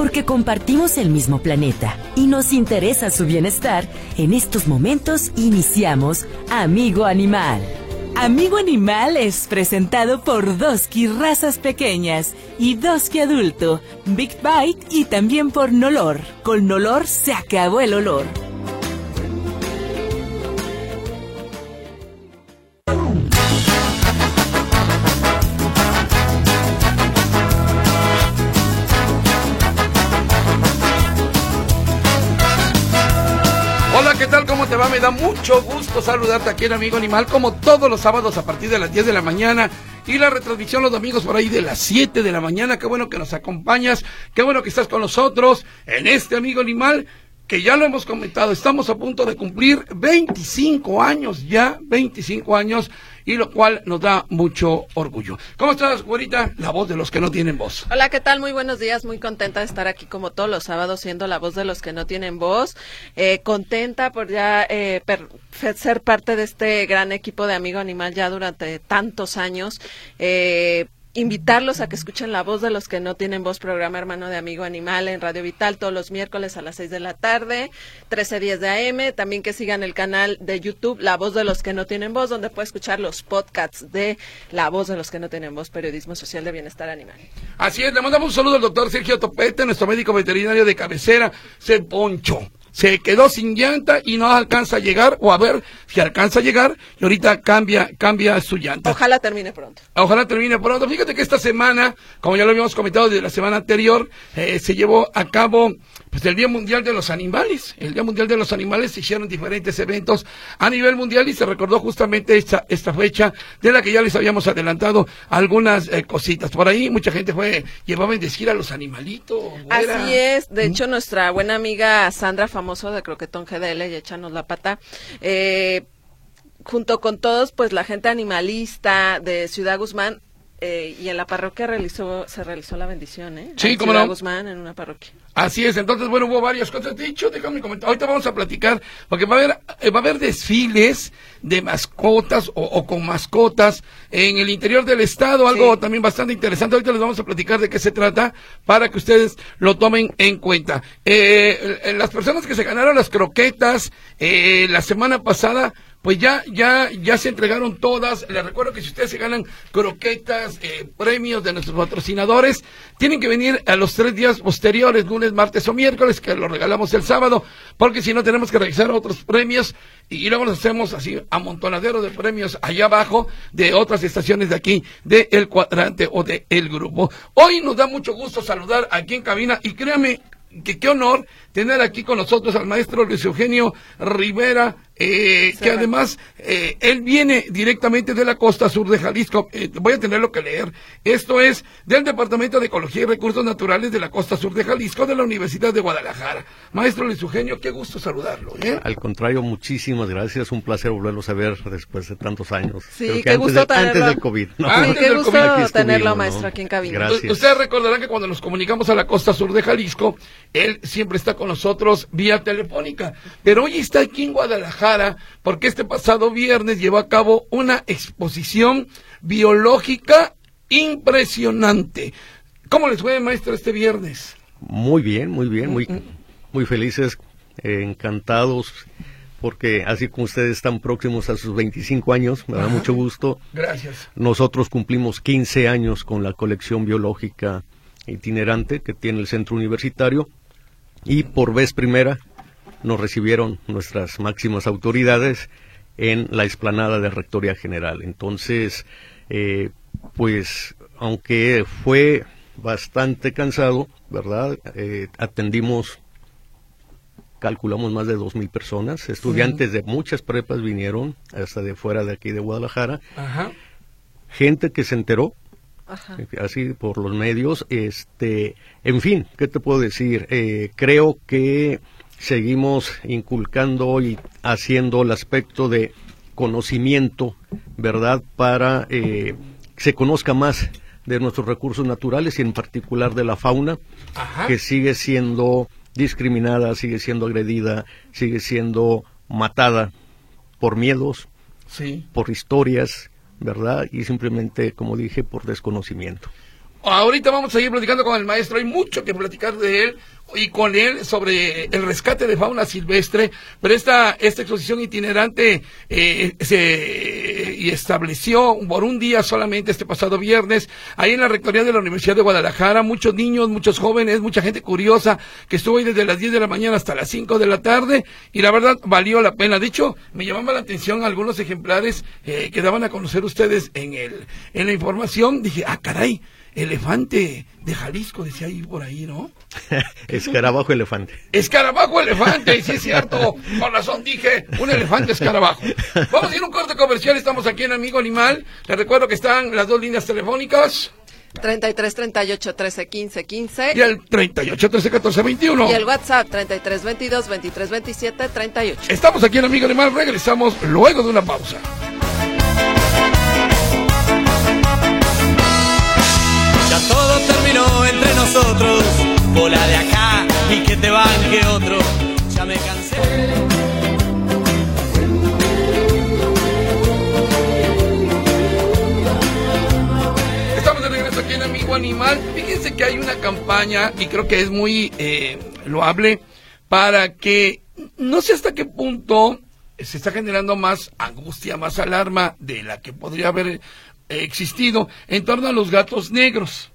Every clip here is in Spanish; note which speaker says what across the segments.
Speaker 1: porque compartimos el mismo planeta y nos interesa su bienestar, en estos momentos iniciamos Amigo Animal. Amigo Animal es presentado por Doski Razas Pequeñas y Doski Adulto, Big Bite y también por Nolor. Con Nolor se acabó el olor.
Speaker 2: Da mucho gusto saludarte aquí en Amigo Animal, como todos los sábados a partir de las 10 de la mañana y la retransmisión los domingos por ahí de las 7 de la mañana. Qué bueno que nos acompañas, qué bueno que estás con nosotros en este Amigo Animal que ya lo hemos comentado, estamos a punto de cumplir 25 años ya, 25 años y lo cual nos da mucho orgullo. ¿Cómo estás, güerita? La voz de los que no tienen voz.
Speaker 3: Hola, ¿qué tal? Muy buenos días, muy contenta de estar aquí como todos los sábados siendo la voz de los que no tienen voz. Eh, contenta por ya eh, ser parte de este gran equipo de Amigo Animal ya durante tantos años. Eh, invitarlos a que escuchen la voz de los que no tienen voz, programa hermano de Amigo Animal en Radio Vital todos los miércoles a las 6 de la tarde, 13.10 de AM, también que sigan el canal de YouTube La Voz de los que no tienen voz, donde puede escuchar los podcasts de La Voz de los que no tienen voz, Periodismo Social de Bienestar Animal.
Speaker 2: Así es, le mandamos un saludo al doctor Sergio Topete, nuestro médico veterinario de cabecera, se poncho se quedó sin llanta y no alcanza a llegar o a ver si alcanza a llegar y ahorita cambia cambia su llanta.
Speaker 3: Ojalá termine pronto.
Speaker 2: Ojalá termine pronto. Fíjate que esta semana, como ya lo habíamos comentado desde la semana anterior, eh, se llevó a cabo pues el Día Mundial de los Animales. El Día Mundial de los Animales se hicieron diferentes eventos a nivel mundial y se recordó justamente esta, esta fecha de la que ya les habíamos adelantado algunas eh, cositas. Por ahí mucha gente fue, llevaba a decir a los animalitos.
Speaker 3: Así es. De hecho, nuestra buena amiga Sandra Famoso de Croquetón GDL y Échanos la Pata, eh, junto con todos, pues la gente animalista de Ciudad Guzmán, eh, y en la parroquia realizó, se realizó la bendición, ¿eh?
Speaker 2: Sí,
Speaker 3: como
Speaker 2: no.
Speaker 3: Guzmán, en una parroquia.
Speaker 2: Así es, entonces, bueno, hubo varias cosas. De hecho, déjame comentar, ahorita vamos a platicar, porque va a haber, eh, va a haber desfiles de mascotas o, con mascotas en el interior del estado, algo también bastante interesante. Ahorita les vamos a platicar de qué se trata para que ustedes lo tomen en cuenta. Eh, las personas que se ganaron las croquetas eh, la semana pasada, pues ya, ya, ya se entregaron todas. Les recuerdo que si ustedes se ganan croquetas, eh, premios de nuestros patrocinadores, tienen que venir a los tres días posteriores, lunes, martes o miércoles, que lo regalamos el sábado, porque si no tenemos que realizar otros premios y, luego nos hacemos así amontonadero de premios allá abajo de otras estaciones de aquí, de El Cuadrante o de El Grupo. Hoy nos da mucho gusto saludar aquí en cabina y créame que qué honor tener aquí con nosotros al maestro Luis Eugenio Rivera, eh, que además eh, él viene directamente de la costa sur de Jalisco. Eh, voy a tenerlo que leer. Esto es del Departamento de Ecología y Recursos Naturales de la costa sur de Jalisco de la Universidad de Guadalajara. Maestro Luis Eugenio, qué gusto saludarlo.
Speaker 4: Al contrario, muchísimas gracias. Un placer volverlos a ver después de tantos años.
Speaker 3: Sí, qué gusto tenerlo.
Speaker 4: Antes del COVID.
Speaker 3: qué gusto tenerlo, maestro, aquí en cabina.
Speaker 4: Gracias.
Speaker 2: Ustedes recordarán que cuando nos comunicamos a la costa sur de Jalisco, él siempre está con nosotros vía telefónica. Pero hoy está aquí en Guadalajara porque este pasado viernes llevó a cabo una exposición biológica impresionante. ¿Cómo les fue, maestro, este viernes?
Speaker 4: Muy bien, muy bien, muy, muy felices, eh, encantados, porque así como ustedes están próximos a sus 25 años, me da mucho gusto.
Speaker 2: Gracias.
Speaker 4: Nosotros cumplimos 15 años con la colección biológica itinerante que tiene el centro universitario y por vez primera nos recibieron nuestras máximas autoridades en la explanada de Rectoría General. Entonces, eh, pues, aunque fue bastante cansado, ¿verdad? Eh, atendimos, calculamos más de dos mil personas, estudiantes de muchas prepas vinieron, hasta de fuera de aquí de Guadalajara, gente que se enteró así por los medios. Este, en fin, ¿qué te puedo decir? Eh, creo que seguimos inculcando y haciendo el aspecto de conocimiento, ¿verdad? Para eh, que se conozca más de nuestros recursos naturales y en particular de la fauna, que sigue siendo discriminada, sigue siendo agredida, sigue siendo matada por miedos, por historias, ¿verdad? Y simplemente, como dije, por desconocimiento.
Speaker 2: Ahorita vamos a seguir platicando con el maestro, hay mucho que platicar de él y con él sobre el rescate de fauna silvestre, pero esta, esta exposición itinerante eh, se y estableció por un día solamente este pasado viernes, ahí en la rectoría de la Universidad de Guadalajara, muchos niños, muchos jóvenes, mucha gente curiosa, que estuvo ahí desde las 10 de la mañana hasta las 5 de la tarde, y la verdad valió la pena. De hecho, me llamaba la atención algunos ejemplares eh, que daban a conocer ustedes en, el, en la información, dije, ah, caray, elefante de Jalisco, decía ahí por ahí, ¿no?
Speaker 4: escarabajo elefante.
Speaker 2: Escarabajo elefante, sí es cierto. Con razón dije, un elefante escarabajo. Vamos a ir a un corte comercial, estamos aquí en Amigo Animal. Les recuerdo que están las dos líneas telefónicas.
Speaker 3: 33 38 13 15 15
Speaker 2: y el 38 13 14 21
Speaker 3: y el WhatsApp 33 22 23 27 38
Speaker 2: estamos aquí en Amigo Animal regresamos luego de una pausa
Speaker 5: todo terminó entre nosotros. Bola de acá y que te banque otro. Ya me cansé.
Speaker 2: Estamos de regreso aquí en Amigo Animal. Fíjense que hay una campaña y creo que es muy eh, loable para que no sé hasta qué punto se está generando más angustia, más alarma de la que podría haber existido en torno a los gatos negros.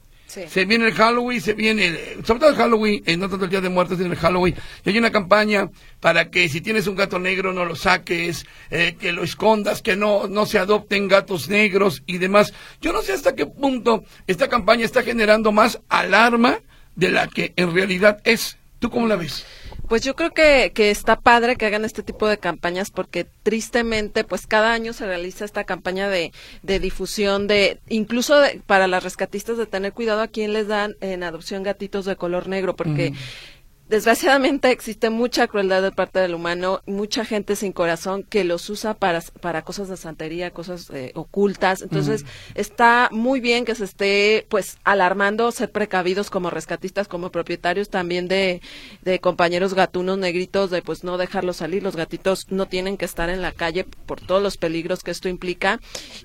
Speaker 2: Se viene el Halloween, se viene, sobre todo el Halloween, eh, no tanto el Día de Muertos, sino el Halloween. Y hay una campaña para que si tienes un gato negro no lo saques, eh, que lo escondas, que no, no se adopten gatos negros y demás. Yo no sé hasta qué punto esta campaña está generando más alarma de la que en realidad es. ¿Tú cómo la ves?
Speaker 3: Pues yo creo que, que está padre que hagan este tipo de campañas porque tristemente pues cada año se realiza esta campaña de, de difusión de incluso para las rescatistas de tener cuidado a quién les dan en adopción gatitos de color negro porque desgraciadamente existe mucha crueldad de parte del humano, mucha gente sin corazón que los usa para, para cosas de santería, cosas eh, ocultas. Entonces, está muy bien que se esté pues alarmando, ser precavidos como rescatistas, como propietarios también de, de compañeros gatunos negritos, de pues no dejarlos salir. Los gatitos no tienen que estar en la calle por todos los peligros que esto implica.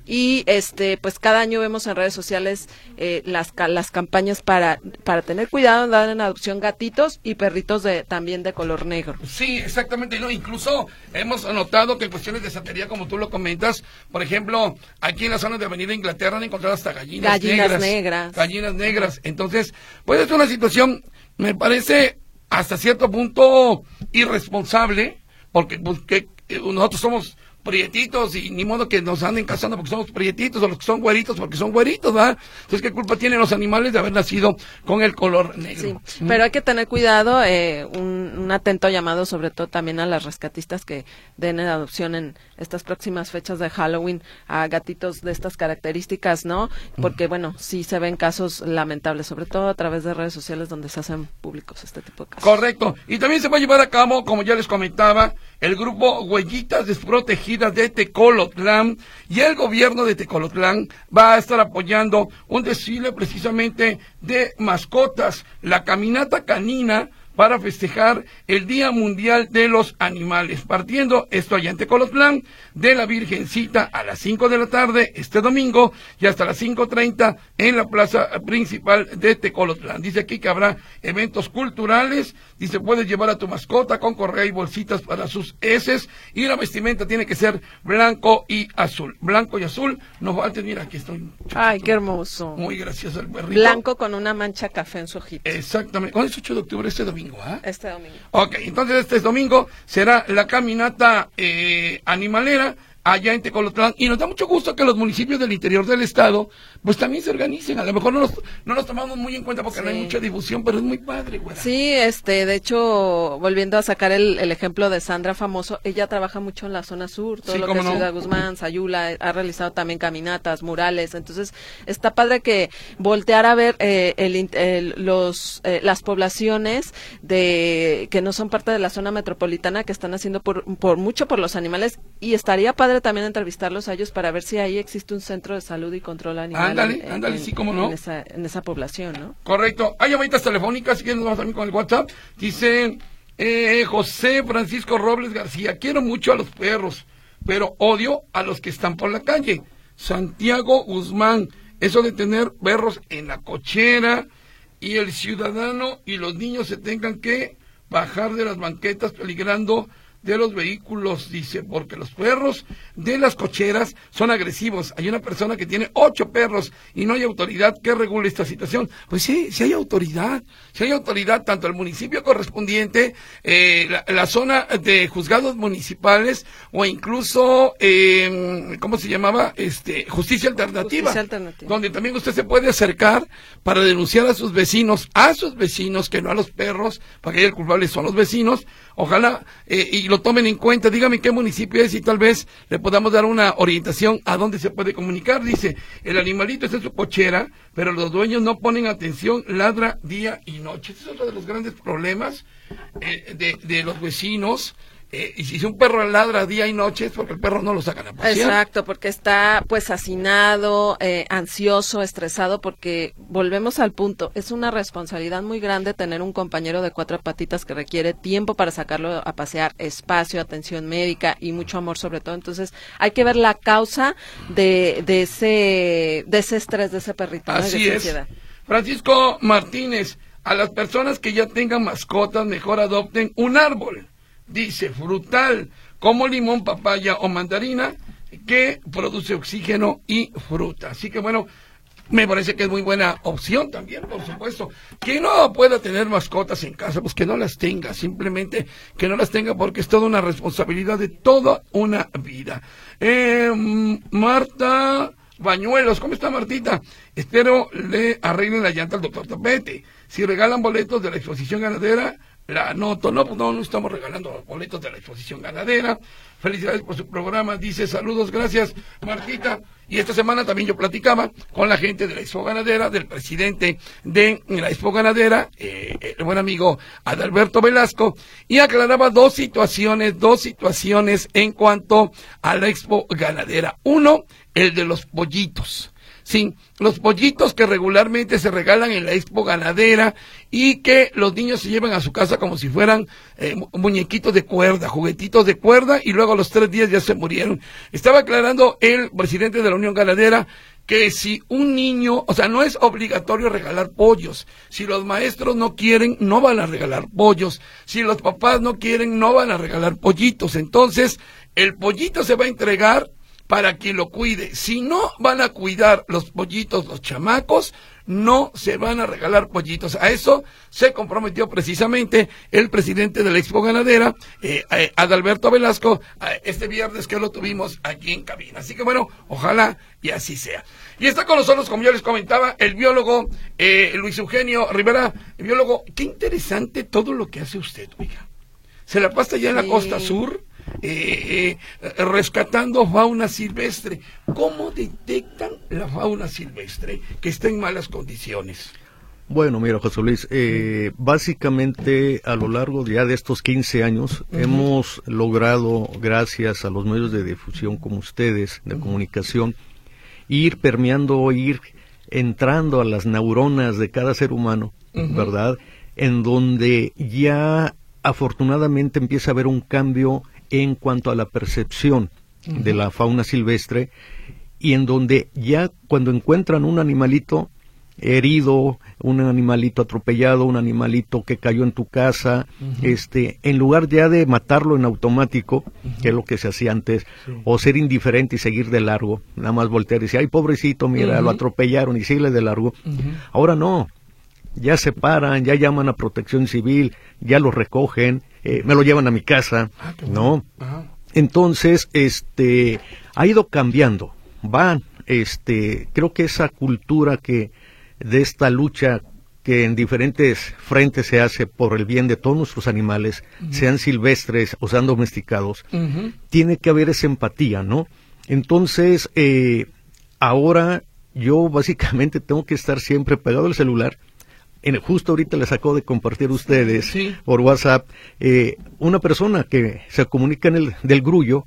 Speaker 3: Y este, pues cada año vemos en redes sociales eh, las, las campañas para, para tener cuidado dar en adopción gatitos y perritos de, también de color negro.
Speaker 2: Sí, exactamente. No, incluso hemos notado que en cuestiones de santería, como tú lo comentas, por ejemplo, aquí en la zona de Avenida Inglaterra han encontrado hasta gallinas,
Speaker 3: gallinas negras.
Speaker 2: Gallinas negras. Entonces, pues es una situación, me parece hasta cierto punto irresponsable, porque pues, que, eh, nosotros somos prietitos y ni modo que nos anden cazando porque somos prietitos o los que son güeritos porque son güeritos, ¿verdad? Entonces, ¿qué culpa tienen los animales de haber nacido con el color negro?
Speaker 3: Sí, pero hay que tener cuidado, eh, un, un, atento llamado sobre todo también a las rescatistas que den en adopción en estas próximas fechas de Halloween a gatitos de estas características, ¿no? Porque, bueno, sí se ven casos lamentables, sobre todo a través de redes sociales donde se hacen públicos este tipo de casos.
Speaker 2: Correcto. Y también se va a llevar a cabo, como ya les comentaba, el grupo Huellitas Desprotegidas de Tecolotlán y el gobierno de Tecolotlán va a estar apoyando un desfile precisamente de mascotas, la caminata canina para festejar el Día Mundial de los Animales, partiendo esto allá en Tecolotlán de la Virgencita a las 5 de la tarde este domingo y hasta las 5.30 en la plaza principal de Tecolotlán. Dice aquí que habrá eventos culturales, dice puedes llevar a tu mascota con correa y bolsitas para sus heces y la vestimenta tiene que ser blanco y azul. Blanco y azul, no falten, mira aquí estoy.
Speaker 3: Ay, qué hermoso.
Speaker 2: Muy gracioso el perrito.
Speaker 3: Blanco con una mancha café en su ojito.
Speaker 2: Exactamente. ¿Cuándo es 8 de octubre este domingo? ¿Ah?
Speaker 3: Este domingo.
Speaker 2: Ok, entonces este domingo será la caminata eh, animalera allá en Tecolotlán y nos da mucho gusto que los municipios del interior del estado pues también se organicen. A lo mejor no los, no los tomamos muy en cuenta porque no hay mucha difusión, pero es muy padre, güey.
Speaker 3: Sí, este, de hecho, volviendo a sacar el, el, ejemplo de Sandra Famoso, ella trabaja mucho en la zona sur, todo lo que es Ciudad Guzmán, Sayula, ha realizado también caminatas, murales, entonces está padre que voltear a ver eh, el, los, eh, las poblaciones de que no son parte de la zona metropolitana que están haciendo por, por mucho por los animales y estaría padre también entrevistarlos a ellos para ver si ahí existe un centro de salud y control animal
Speaker 2: Ándale, ándale, sí, cómo no.
Speaker 3: En esa, en esa población, ¿no?
Speaker 2: Correcto. Hay llamadas telefónicas, si quieren, vamos también con el WhatsApp. Dice eh, José Francisco Robles García, quiero mucho a los perros, pero odio a los que están por la calle. Santiago Guzmán, eso de tener perros en la cochera y el ciudadano y los niños se tengan que bajar de las banquetas peligrando de los vehículos, dice, porque los perros de las cocheras son agresivos. Hay una persona que tiene ocho perros y no hay autoridad que regule esta situación. Pues sí, sí hay autoridad, sí hay autoridad, tanto el municipio correspondiente, eh, la, zona de juzgados municipales o incluso, eh, ¿cómo se llamaba? Este, justicia alternativa, justicia alternativa, donde también usted se puede acercar para denunciar a sus vecinos, a sus vecinos, que no a los perros, para que el culpable son los vecinos, Ojalá eh, y lo tomen en cuenta. Dígame qué municipio es y tal vez le podamos dar una orientación a dónde se puede comunicar. Dice, el animalito está en su cochera, pero los dueños no ponen atención, ladra día y noche. Este es otro de los grandes problemas eh, de, de los vecinos eh, y si un perro ladra día y noche es porque el perro no lo sacan a pasear.
Speaker 3: Exacto, porque está pues hacinado, eh, ansioso, estresado, porque volvemos al punto, es una responsabilidad muy grande tener un compañero de cuatro patitas que requiere tiempo para sacarlo a pasear, espacio, atención médica y mucho amor sobre todo. Entonces hay que ver la causa de, de ese de ese estrés de ese perrito.
Speaker 2: Así es. Francisco Martínez, a las personas que ya tengan mascotas, mejor adopten un árbol dice frutal, como limón, papaya o mandarina, que produce oxígeno y fruta. Así que bueno, me parece que es muy buena opción también, por supuesto. Que no pueda tener mascotas en casa, pues que no las tenga, simplemente que no las tenga porque es toda una responsabilidad de toda una vida. Eh, Marta Bañuelos, ¿cómo está Martita? Espero le arreglen la llanta al doctor Tapete. Si regalan boletos de la exposición ganadera, la anoto. No, no, no estamos regalando boletos de la exposición ganadera. Felicidades por su programa. Dice saludos, gracias, Martita. Y esta semana también yo platicaba con la gente de la Expo Ganadera, del presidente de la Expo Ganadera, eh, el buen amigo Adalberto Velasco, y aclaraba dos situaciones, dos situaciones en cuanto a la Expo Ganadera. Uno, el de los pollitos. Sí, los pollitos que regularmente se regalan en la expo ganadera y que los niños se llevan a su casa como si fueran eh, muñequitos de cuerda, juguetitos de cuerda y luego a los tres días ya se murieron. Estaba aclarando el presidente de la Unión Ganadera que si un niño, o sea, no es obligatorio regalar pollos. Si los maestros no quieren, no van a regalar pollos. Si los papás no quieren, no van a regalar pollitos. Entonces, el pollito se va a entregar para que lo cuide. Si no van a cuidar los pollitos, los chamacos, no se van a regalar pollitos. A eso se comprometió precisamente el presidente de la Expo Ganadera, eh, eh, Adalberto Velasco, este viernes que lo tuvimos aquí en cabina. Así que bueno, ojalá y así sea. Y está con nosotros, como yo les comentaba, el biólogo eh, Luis Eugenio Rivera, el biólogo, qué interesante todo lo que hace usted, oiga. Se la pasa ya en la costa sur eh, eh, rescatando fauna silvestre. ¿Cómo detectan la fauna silvestre que está en malas condiciones?
Speaker 4: Bueno, mira, José Luis, eh, básicamente a lo largo ya de estos 15 años hemos logrado, gracias a los medios de difusión como ustedes, de comunicación, ir permeando, ir entrando a las neuronas de cada ser humano, ¿verdad? En donde ya afortunadamente empieza a haber un cambio en cuanto a la percepción de la fauna silvestre y en donde ya cuando encuentran un animalito herido, un animalito atropellado, un animalito que cayó en tu casa, este, en lugar ya de matarlo en automático, que es lo que se hacía antes, o ser indiferente y seguir de largo, nada más voltear y decir, ay pobrecito, mira, lo atropellaron y sigue de largo. Ahora no, ya se paran, ya llaman a protección civil, ya lo recogen, eh, me lo llevan a mi casa, ah, ¿no? Entonces, este, ha ido cambiando, van, este, creo que esa cultura que de esta lucha que en diferentes frentes se hace por el bien de todos nuestros animales, sean silvestres o sean domesticados, tiene que haber esa empatía, ¿no? Entonces, eh, ahora yo básicamente tengo que estar siempre pegado al celular justo ahorita les sacó de compartir ustedes por WhatsApp eh, una persona que se comunica en el del grullo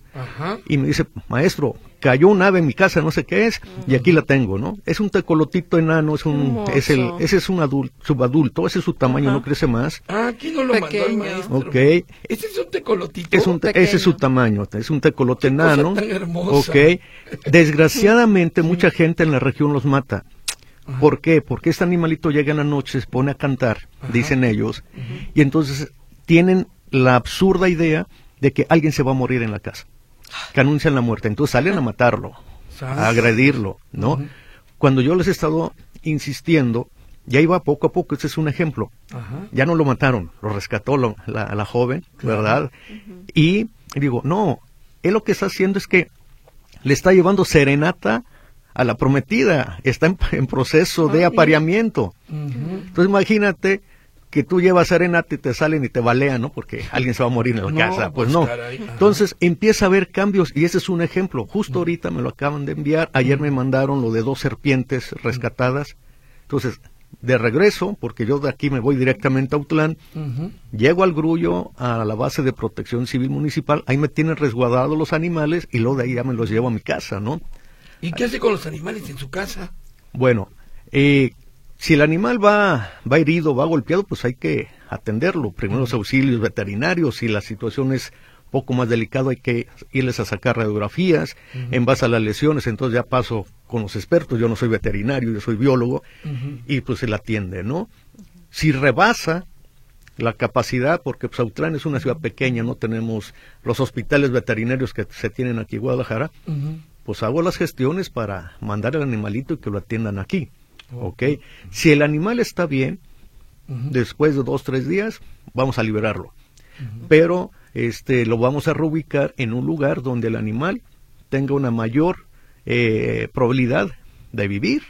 Speaker 4: y me dice, maestro, cayó un ave en mi casa, no sé qué es, y aquí la tengo, ¿no? Es un tecolotito enano, es un, es el, ese es un adulto, subadulto, ese es su tamaño,
Speaker 3: Ajá.
Speaker 4: no crece más.
Speaker 2: Ah, aquí no lo mandó el
Speaker 3: Pequeño.
Speaker 2: maestro.
Speaker 4: Ok.
Speaker 2: Ese es un tecolotito.
Speaker 4: Es un, te-
Speaker 3: pequeño.
Speaker 4: ese es su tamaño, es un tecolote
Speaker 2: cosa
Speaker 4: enano.
Speaker 2: tan hermosa.
Speaker 4: Ok. Desgraciadamente mucha gente en la región los mata. ¿Por qué? Porque este animalito llega en la noche, se pone a cantar, dicen ellos, y entonces tienen la absurda idea de que alguien se va a morir en la casa, que anuncian la muerte, entonces salen a matarlo,
Speaker 2: Sas.
Speaker 4: a agredirlo, ¿no? Cuando yo les he estado insistiendo, ya iba poco a poco, ese es un ejemplo, ya no lo mataron, lo rescató lo- la, la joven, ¿verdad? Y digo, no, él lo que está haciendo es que le está llevando serenata a la prometida, está en, en proceso de apareamiento. Entonces imagínate que tú llevas serenata y te salen y te balean, ¿no? Porque alguien se va a morir en la
Speaker 2: No,
Speaker 4: casa. Pues
Speaker 2: pues,
Speaker 4: no.
Speaker 2: caray.
Speaker 4: Entonces empieza a haber cambios y ese es un ejemplo. Justo ahorita me lo acaban de enviar. Ayer me mandaron lo de dos serpientes rescatadas. Entonces, de regreso, porque yo de aquí me voy directamente a Autlán,
Speaker 2: Ujú.
Speaker 4: Llego al grullo, a la base de protección civil municipal, ahí me tienen resguardados los animales y luego de ahí ya me los llevo a mi casa, ¿no?
Speaker 2: ¿Y qué hace con los animales en su casa?
Speaker 4: Bueno, eh, si el animal va, va herido, va golpeado, pues hay que atenderlo. Primeros auxilios veterinarios, si la situación es poco más delicada, hay que irles a sacar radiografías en base a las lesiones, entonces ya paso con los expertos, yo no soy veterinario, yo soy biólogo, y pues se la atiende, ¿no? Si rebasa la capacidad, porque pues, Autlán es una ciudad pequeña, no tenemos los hospitales veterinarios que se tienen aquí en Guadalajara. Pues hago las gestiones para mandar al animalito y que lo atiendan aquí. ¿Ok? Si el animal está bien, después de dos, tres días, vamos a liberarlo. Pero este, lo vamos a reubicar en un lugar donde el animal tenga una mayor eh, probabilidad de vivir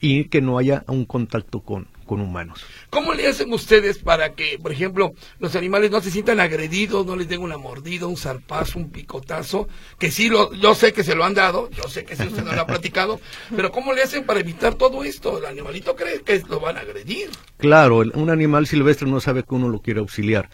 Speaker 4: y que no haya un contacto con, con humanos.
Speaker 2: ¿Cómo le hacen ustedes para que, por ejemplo, los animales no se sientan agredidos, no les den una mordida, un zarpazo, un picotazo? Que sí, lo, yo sé que se lo han dado, yo sé que sí usted no lo ha platicado, pero ¿cómo le hacen para evitar todo esto? El animalito cree que lo van a agredir.
Speaker 4: Claro, el- un animal silvestre no sabe que uno lo quiere auxiliar.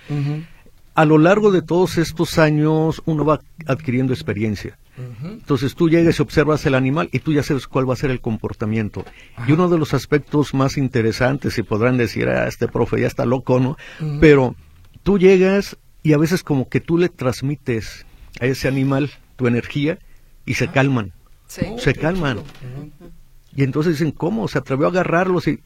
Speaker 4: A lo largo de todos estos años uno va adquiriendo experiencia. Entonces tú llegas y observas el animal y tú ya sabes cuál va a ser el comportamiento. Y uno de los aspectos más interesantes, y podrán decir, ah, este profe ya está loco, ¿no? Pero tú llegas y a veces como que tú le transmites a ese animal tu energía y se calman.
Speaker 3: Sí.
Speaker 2: Oh,
Speaker 4: Se calman. Y entonces dicen, ¿cómo? Se atrevió a agarrarlos y...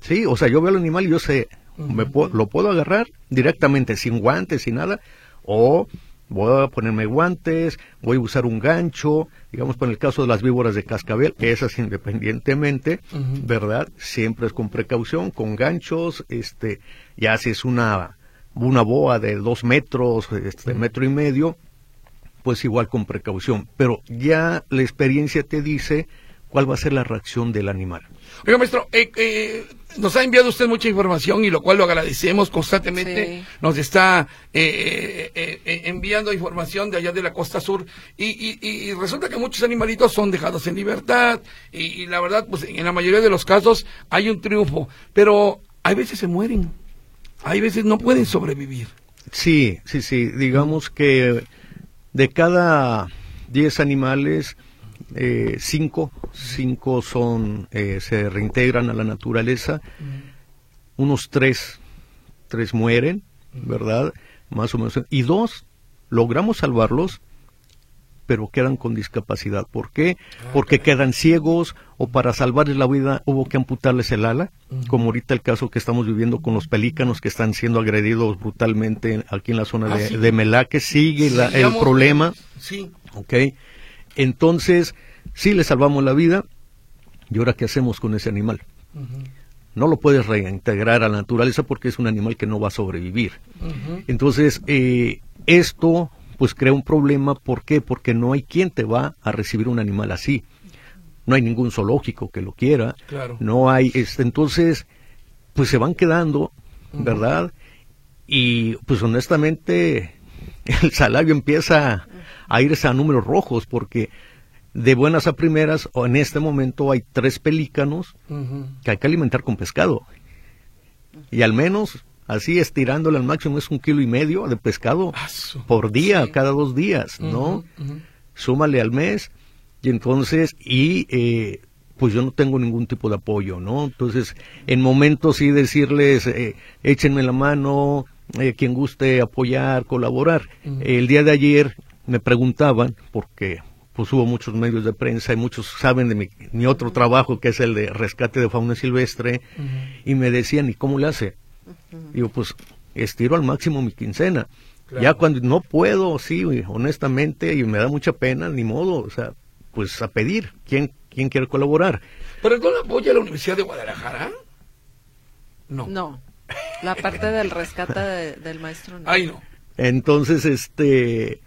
Speaker 4: Sí, o sea, yo veo al animal y yo sé, me pu- lo puedo agarrar directamente, sin guantes, sin nada, o voy a ponerme guantes, voy a usar un gancho, digamos, por el caso de las víboras de cascabel, esas independientemente. ¿verdad? Siempre es con precaución, con ganchos, este, ya si es una, una boa de dos metros, este, metro y medio, pues igual con precaución. Pero ya la experiencia te dice cuál va a ser la reacción del animal.
Speaker 2: Oiga, maestro, eh, eh, nos ha enviado usted mucha información y lo cual lo agradecemos constantemente.
Speaker 3: Sí.
Speaker 2: Nos está eh, eh, eh, enviando información de allá de la costa sur y, y- y resulta que muchos animalitos son dejados en libertad y, y la verdad, pues en la mayoría de los casos hay un triunfo, pero hay veces se mueren, hay veces no pueden sobrevivir.
Speaker 4: Sí, sí, sí. Digamos que de cada 10 animales, eh, cinco, cinco son, eh, se reintegran a la naturaleza. Unos tres, tres mueren, ¿verdad? Más o menos. Y dos, logramos salvarlos, pero quedan con discapacidad. ¿Por qué? Porque quedan ciegos o para salvarles la vida hubo que amputarles el ala, como ahorita el caso que estamos viviendo con los pelícanos que están siendo agredidos brutalmente aquí en la zona
Speaker 2: Ah,
Speaker 4: de,
Speaker 2: sí.
Speaker 4: de Melaque. Sigue la- el
Speaker 2: digamos,
Speaker 4: problema.
Speaker 2: Sí.
Speaker 4: ¿ok? Entonces, sí le salvamos la vida, ¿y ahora qué hacemos con ese animal? No lo puedes reintegrar a la naturaleza porque es un animal que no va a sobrevivir. Entonces, eh, esto pues crea un problema, ¿por qué? Porque no hay quien te va a recibir un animal así. No hay ningún zoológico que lo quiera.
Speaker 2: Claro.
Speaker 4: No hay, este, entonces, pues se van quedando, ¿verdad? Y pues honestamente el salario empieza a irse a números rojos porque de buenas a primeras, en este momento hay tres pelícanos que hay que alimentar con pescado. Y al menos, así estirándole al máximo, es un kilo y medio de pescado
Speaker 2: Ah,
Speaker 4: por día,
Speaker 3: Sí.
Speaker 4: cada dos días, ¿no?
Speaker 2: Ujú.
Speaker 4: súmale al mes, y entonces, y eh, pues yo no tengo ningún tipo de apoyo, ¿no? Entonces, en momentos sí decirles, eh, échenme la mano, eh, quien guste apoyar, colaborar. El día de ayer me preguntaban, porque pues hubo muchos medios de prensa y muchos saben de mi, mi otro trabajo que es el de rescate de fauna silvestre y me decían, ¿y cómo le hace? Digo, pues estiro al máximo mi quincena. Ya cuando no puedo, sí, honestamente, y me da mucha pena, ni modo, o sea, pues a pedir, ¿quién, quién quiere colaborar?
Speaker 2: ¿Pero no apoya la Universidad de Guadalajara? No.
Speaker 3: No. La parte del rescate de- del maestro no.
Speaker 2: Ay, no.
Speaker 4: Entonces, este,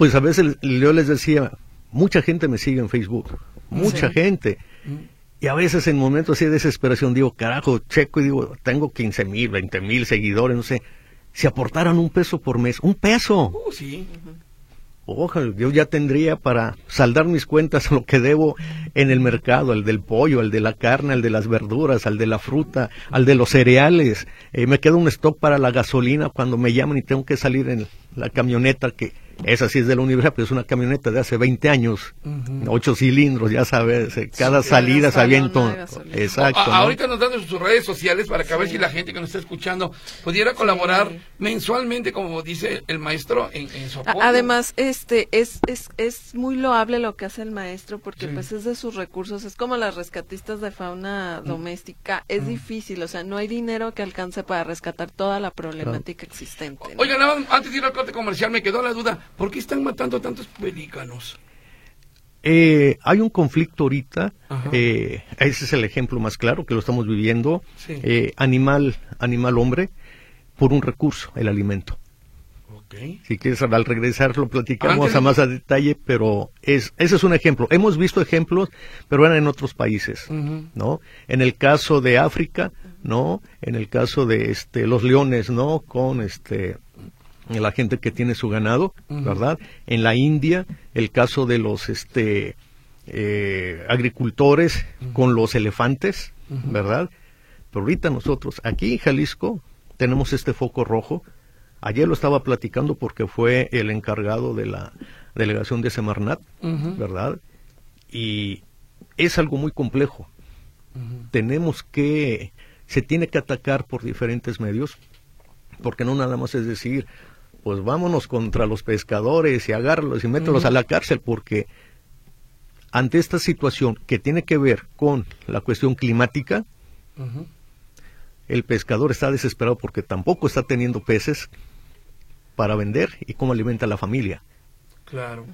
Speaker 4: pues a veces yo les decía, mucha gente me sigue en Facebook, mucha
Speaker 3: Sí.
Speaker 4: gente. Y a veces en momentos así de desesperación digo, carajo, checo y digo, tengo 15 mil, 20 mil seguidores, no sé. Si aportaran un peso por mes, un peso,
Speaker 2: Uh, sí.
Speaker 4: ojalá, yo ya tendría para saldar mis cuentas lo que debo en el mercado, el del pollo, el de la carne, el de las verduras, al de la fruta, al de los cereales. Eh, me queda un stock para la gasolina cuando me llaman y tengo que salir en la camioneta que esa sí es de la universidad, pero es una camioneta de hace 20 años, ocho cilindros, ya sabes, eh, cada
Speaker 3: Sí,
Speaker 4: salida se avienta. Exacto.
Speaker 2: A-
Speaker 4: ¿no?
Speaker 2: Ahorita nos dan sus redes sociales para que a ver si la gente que nos está escuchando pudiera colaborar mensualmente, como dice el maestro, en, en su apoyo.
Speaker 3: Además, este es, es, es muy loable lo que hace el maestro porque
Speaker 2: Sí.
Speaker 3: pues es de sus recursos, es como las rescatistas de fauna doméstica, es difícil, o sea, no hay dinero que alcance para rescatar toda la problemática existente. ¿no?
Speaker 2: Oiga, nada más, antes de ir al corte comercial, me quedó la duda, ¿por qué están matando tantos pelícanos?
Speaker 4: Eh, hay un conflicto ahorita, eh, ese es el ejemplo más claro que lo estamos viviendo,
Speaker 2: Sí.
Speaker 4: eh, animal, animal hombre, por un recurso, el alimento.
Speaker 2: Ok.
Speaker 4: Si quieres, al regresar lo platicamos
Speaker 2: Antes-
Speaker 4: a más a detalle, pero es, ese es un ejemplo. Hemos visto ejemplos, pero eran en otros países,
Speaker 2: Ujú.
Speaker 4: ¿no? En el caso de África, ¿no? En el caso de este, los leones, ¿no? Con este, la gente que tiene su ganado. ¿verdad? En la India, el caso de los este, eh, agricultores con los elefantes, ¿verdad? Pero ahorita nosotros, aquí en Jalisco, tenemos este foco rojo. Ayer lo estaba platicando porque fue el encargado de la delegación de Semarnat. ¿verdad? Y es algo muy complejo. Tenemos que, se tiene que atacar por diferentes medios, porque no nada más es decir, pues vámonos contra los pescadores y agárralos y mételos a la cárcel, porque ante esta situación que tiene que ver con la cuestión climática, el pescador está desesperado porque tampoco está teniendo peces para vender y cómo alimenta a la familia.
Speaker 2: Claro.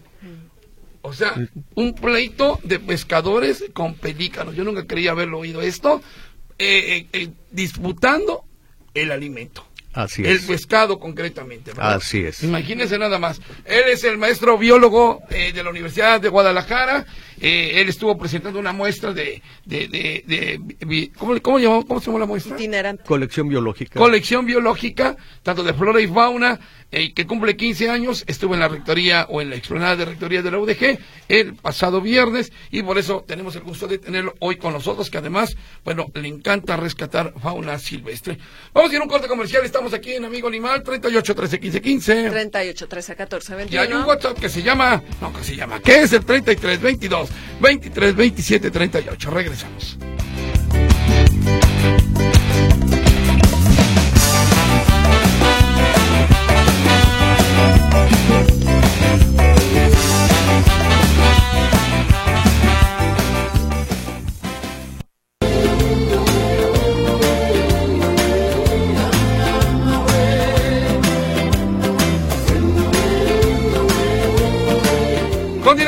Speaker 2: O sea, un pleito de pescadores con pelícanos. Yo nunca creía haberlo oído esto. eh, eh, eh, disputando el alimento.
Speaker 4: Así
Speaker 2: el
Speaker 4: es.
Speaker 2: pescado concretamente. ¿verdad?
Speaker 4: Así es.
Speaker 2: Imagínense nada más. Él es el maestro biólogo eh, de la Universidad de Guadalajara. Eh, él estuvo presentando una muestra de... de, de, de- ¿cómo, cómo, llamó- ¿Cómo se llamó la muestra?
Speaker 3: Itinerante.
Speaker 4: Colección biológica.
Speaker 2: Colección biológica, tanto de flora y fauna, eh, que cumple 15 años. Estuvo en la rectoría o en la explanada de rectoría de la UDG el pasado viernes y por eso tenemos el gusto de tenerlo hoy con nosotros, que además, bueno, le encanta rescatar fauna silvestre. Vamos a ir a un corte comercial. Estamos aquí en Amigo Animal, 38 13 15 15.
Speaker 3: 38, 13, 14,
Speaker 2: Y hay un
Speaker 3: 21.
Speaker 2: WhatsApp que se llama, no, que se llama, que es el 33 22 23 27 38. Regresamos.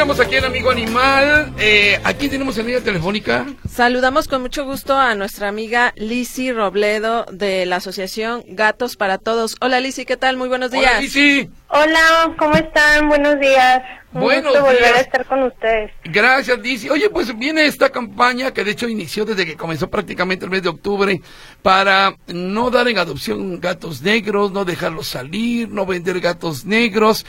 Speaker 2: Continuamos aquí en Amigo Animal. Eh, aquí tenemos en línea telefónica.
Speaker 3: Saludamos con mucho gusto a nuestra amiga Lisi Robledo de la Asociación Gatos para Todos. Hola Lisi, ¿qué tal? Muy buenos días.
Speaker 2: Hola, Lisi.
Speaker 6: Hola, ¿cómo están? Buenos días. Un
Speaker 2: Buenos
Speaker 6: gusto volver
Speaker 2: días.
Speaker 6: a estar con ustedes.
Speaker 2: Gracias, Lisi. Oye, pues viene esta campaña que de hecho inició desde que comenzó prácticamente el mes de octubre para no dar en adopción gatos negros, no dejarlos salir, no vender gatos negros.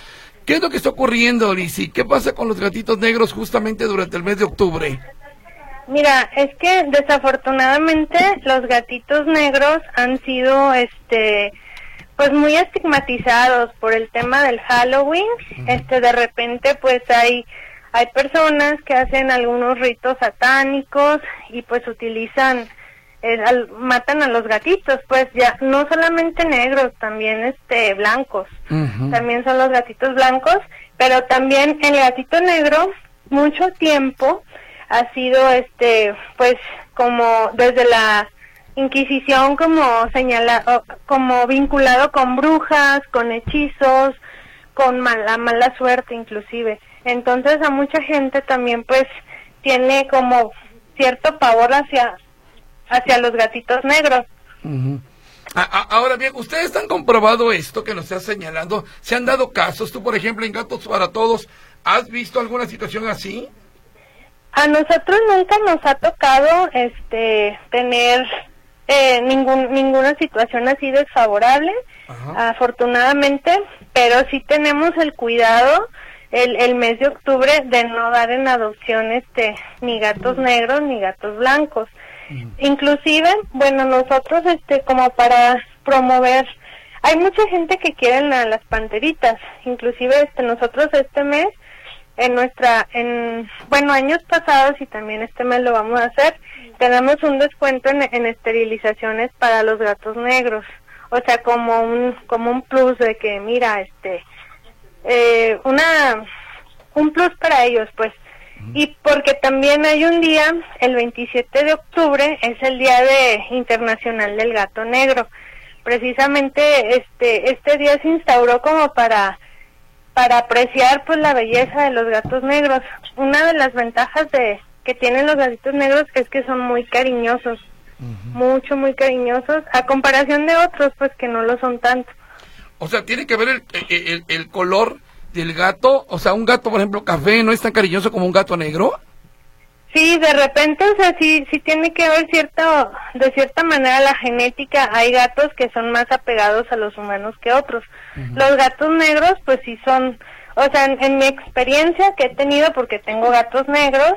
Speaker 2: ¿Qué es lo que está ocurriendo, Lisi? ¿Qué pasa con los gatitos negros justamente durante el mes de octubre?
Speaker 6: Mira, es que desafortunadamente los gatitos negros han sido, este, pues muy estigmatizados por el tema del Halloween. Este de repente pues hay hay personas que hacen algunos ritos satánicos y pues utilizan eh, al- matan a los gatitos, pues ya no solamente negros, también este blancos. También son los gatitos blancos, pero también el gatito negro mucho tiempo ha sido este pues como desde la Inquisición como señala o como vinculado con brujas, con hechizos, con mala mala suerte inclusive. Entonces a mucha gente también pues tiene como cierto pavor hacia hacia los gatitos negros.
Speaker 2: Ahora bien, ustedes han comprobado esto que nos estás señalando. ¿Se han dado casos? Tú, por ejemplo, en Gatos para Todos, ¿has visto alguna situación así?
Speaker 6: A nosotros nunca nos ha tocado este tener eh, ningún ninguna situación así desfavorable,
Speaker 2: Ajá.
Speaker 6: afortunadamente, pero sí tenemos el cuidado el, el mes de octubre de no dar en adopción este ni gatos negros ni gatos blancos. Inclusive, bueno, nosotros este como para promover hay mucha gente que quiere la- las panteritas, inclusive este nosotros este mes en nuestra en bueno años pasados y también este mes lo vamos a hacer tenemos un descuento en, en esterilizaciones para los gatos negros. O sea como un como un plus de que mira este eh, una un plus para ellos pues y porque también hay un día el 27 de octubre es el día de internacional del gato negro precisamente este este día se instauró como para para apreciar pues la belleza de los gatos negros. Una de las ventajas de que tienen los gatitos negros es que son muy cariñosos, mucho muy cariñosos a comparación de otros pues que no lo son tanto.
Speaker 2: O sea, tiene que ver el, el- el color del gato. O sea, un gato, por ejemplo, café, no es tan cariñoso como un gato negro.
Speaker 6: Sí, de repente, o sea, sí, sí tiene que ver cierto, de cierta manera la genética. Hay gatos que son más apegados a los humanos que otros. Los gatos negros, pues sí son, o sea, en, en mi experiencia que he tenido, porque tengo gatos negros,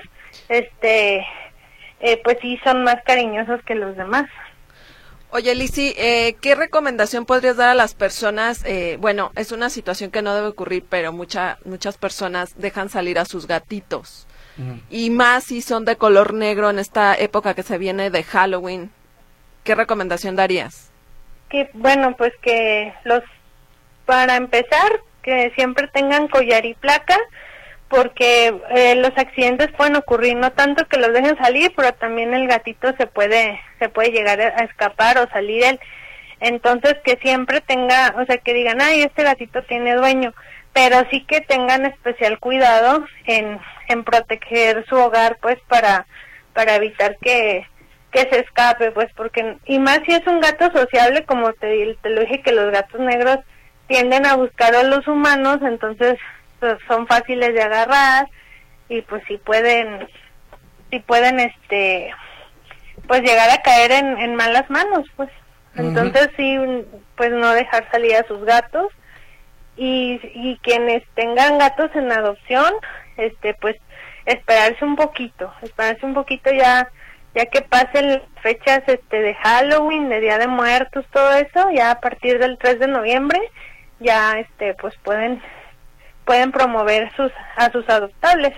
Speaker 6: este, eh, pues sí son más cariñosos que los demás.
Speaker 3: Oye, Lisi, eh, ¿qué recomendación podrías dar a las personas? Eh, bueno, es una situación que no debe ocurrir, pero mucha, muchas personas dejan salir a sus gatitos. Y más si son de color negro en esta época que se viene de Halloween. ¿Qué recomendación darías?
Speaker 6: Que bueno, pues que los, para empezar, que siempre tengan collar y placa, porque eh, los accidentes pueden ocurrir, no tanto que los dejen salir, pero también el gatito se puede, se puede llegar a escapar o salir él. Entonces que siempre tenga, o sea, que digan, ay, este gatito tiene dueño, pero sí que tengan especial cuidado en, en proteger su hogar, pues para, para evitar que, que se escape, pues porque, y más si es un gato sociable, como te, te lo dije, que los gatos negros tienden a buscar a los humanos, entonces pues, son fáciles de agarrar y pues si pueden, si pueden, este, pues llegar a caer en, en malas manos, pues. Entonces sí, pues no dejar salir a sus gatos y, y quienes tengan gatos en adopción, este, pues esperarse un poquito, esperarse un poquito ya, ya que pasen las fechas, este, de Halloween, de Día de Muertos, todo eso, ya a partir del 3 de noviembre, ya, este, pues pueden, pueden promover sus, a sus adoptables.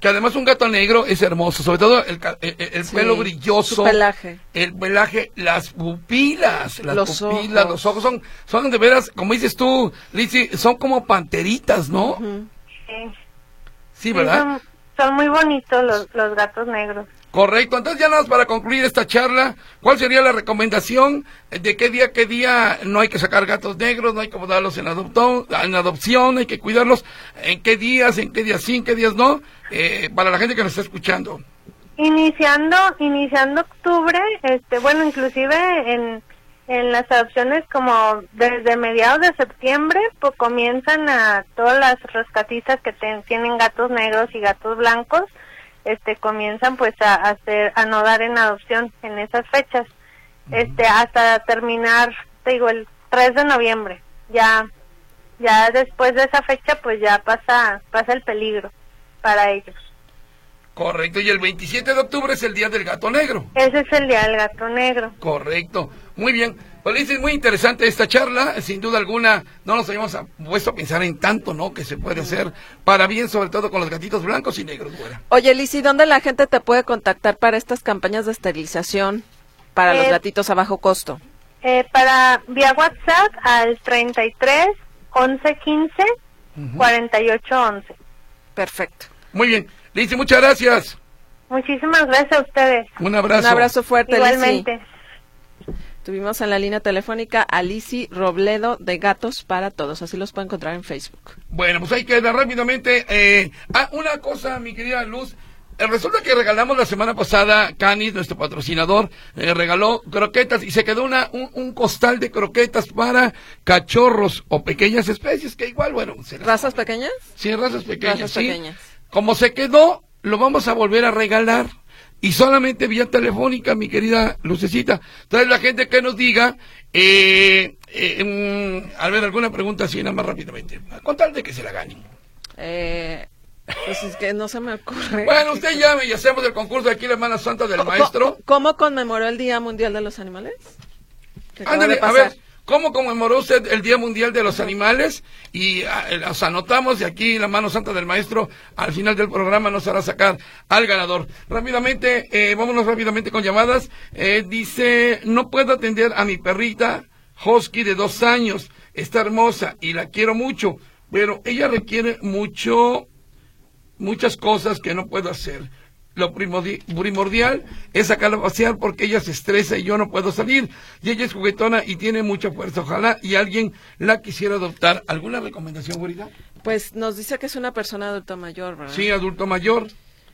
Speaker 2: Que además un gato negro es hermoso, sobre todo el, ca- el- el
Speaker 3: Sí,
Speaker 2: pelo brilloso.
Speaker 3: su pelaje.
Speaker 2: El pelaje, las pupilas, las
Speaker 3: Los
Speaker 2: pupilas,
Speaker 3: ojos.
Speaker 2: los ojos son, son de veras, como dices tú, Lizzy, son como panteritas, ¿no?
Speaker 6: Sí,
Speaker 2: Sí, ¿verdad?
Speaker 6: son, son muy bonitos los, los gatos negros.
Speaker 2: Correcto. Entonces ya nada más para concluir esta charla, ¿cuál sería la recomendación de qué día, qué día no hay que sacar gatos negros, no hay que darlos en, adoptón, en adopción, hay que cuidarlos, en qué días, en qué días sí, en qué días no, eh, para la gente que nos está escuchando.
Speaker 6: Iniciando, iniciando octubre, este, bueno, inclusive en, en las adopciones como desde mediados de septiembre, pues comienzan a todas las rescatistas que ten- tienen gatos negros y gatos blancos, este, comienzan pues a, hacer, a no dar en adopción en esas fechas, este, hasta terminar, te digo, el 3 de noviembre, ya, ya después de esa fecha pues ya pasa, pasa el peligro para ellos.
Speaker 2: Correcto. Y el 27 de octubre es el día del gato negro.
Speaker 6: Ese es el día del gato negro.
Speaker 2: Correcto. Muy bien. Pues Liz, es muy interesante esta charla, sin duda alguna, no nos habíamos puesto a pensar en tanto, ¿no? Que se puede hacer para bien, sobre todo con los gatitos blancos y negros, güera.
Speaker 3: Oye, Lizzy, ¿dónde la gente te puede contactar para estas campañas de esterilización para los
Speaker 6: Eh,
Speaker 3: gatitos a bajo costo?
Speaker 6: Eh, para vía WhatsApp al 33 11 15 48 11.
Speaker 3: Perfecto.
Speaker 2: Muy bien. Liz, muchas gracias.
Speaker 6: Muchísimas gracias a ustedes.
Speaker 2: Un abrazo.
Speaker 3: Un abrazo fuerte.
Speaker 6: Igualmente.
Speaker 3: Tuvimos en la línea telefónica a Lizzy Robledo de Gatos para Todos. Así los pueden encontrar en Facebook.
Speaker 2: Bueno, pues hay que dar rápidamente. Eh, ah, una cosa, mi querida Luz. Eh, resulta que regalamos la semana pasada, Canis, nuestro patrocinador, eh, regaló croquetas y se quedó una, un, un costal de croquetas para cachorros o pequeñas especies, que igual, bueno, se las-
Speaker 3: ¿Razas pequeñas?
Speaker 2: sí, razas pequeñas.
Speaker 3: Razas
Speaker 2: sí.
Speaker 3: pequeñas.
Speaker 2: Como se quedó, lo vamos a volver a regalar. Y solamente vía telefónica, mi querida Lucecita. Entonces, la gente que nos diga, eh, eh, mm, a ver, alguna pregunta así, nada más rápidamente. Con tal de que se la ganen.
Speaker 3: Eh, pues es que no se me ocurre.
Speaker 2: Bueno, usted llame y hacemos el concurso de aquí, la hermana santa del
Speaker 3: ¿Cómo-
Speaker 2: maestro.
Speaker 3: ¿Cómo conmemoró el Día Mundial de los Animales?
Speaker 2: Ándale, a ver, ¿cómo conmemoró usted el Día Mundial de los Animales? Y ah, eh, los anotamos y aquí la mano santa del maestro al final del programa nos hará sacar al ganador. Rápidamente, eh, vámonos rápidamente con llamadas. Eh, dice, no puedo atender a mi perrita Husky de dos años. Está hermosa y la quiero mucho, pero ella requiere mucho muchas cosas que no puedo hacer. Lo primordi- primordial es sacarla a pasear porque ella se estresa y yo no puedo salir. Y ella es juguetona y tiene mucha fuerza. Ojalá y alguien la quisiera adoptar. ¿Alguna recomendación, güerita?
Speaker 3: Pues nos dice que es una persona adulta mayor, ¿verdad?
Speaker 2: Sí, adulto mayor.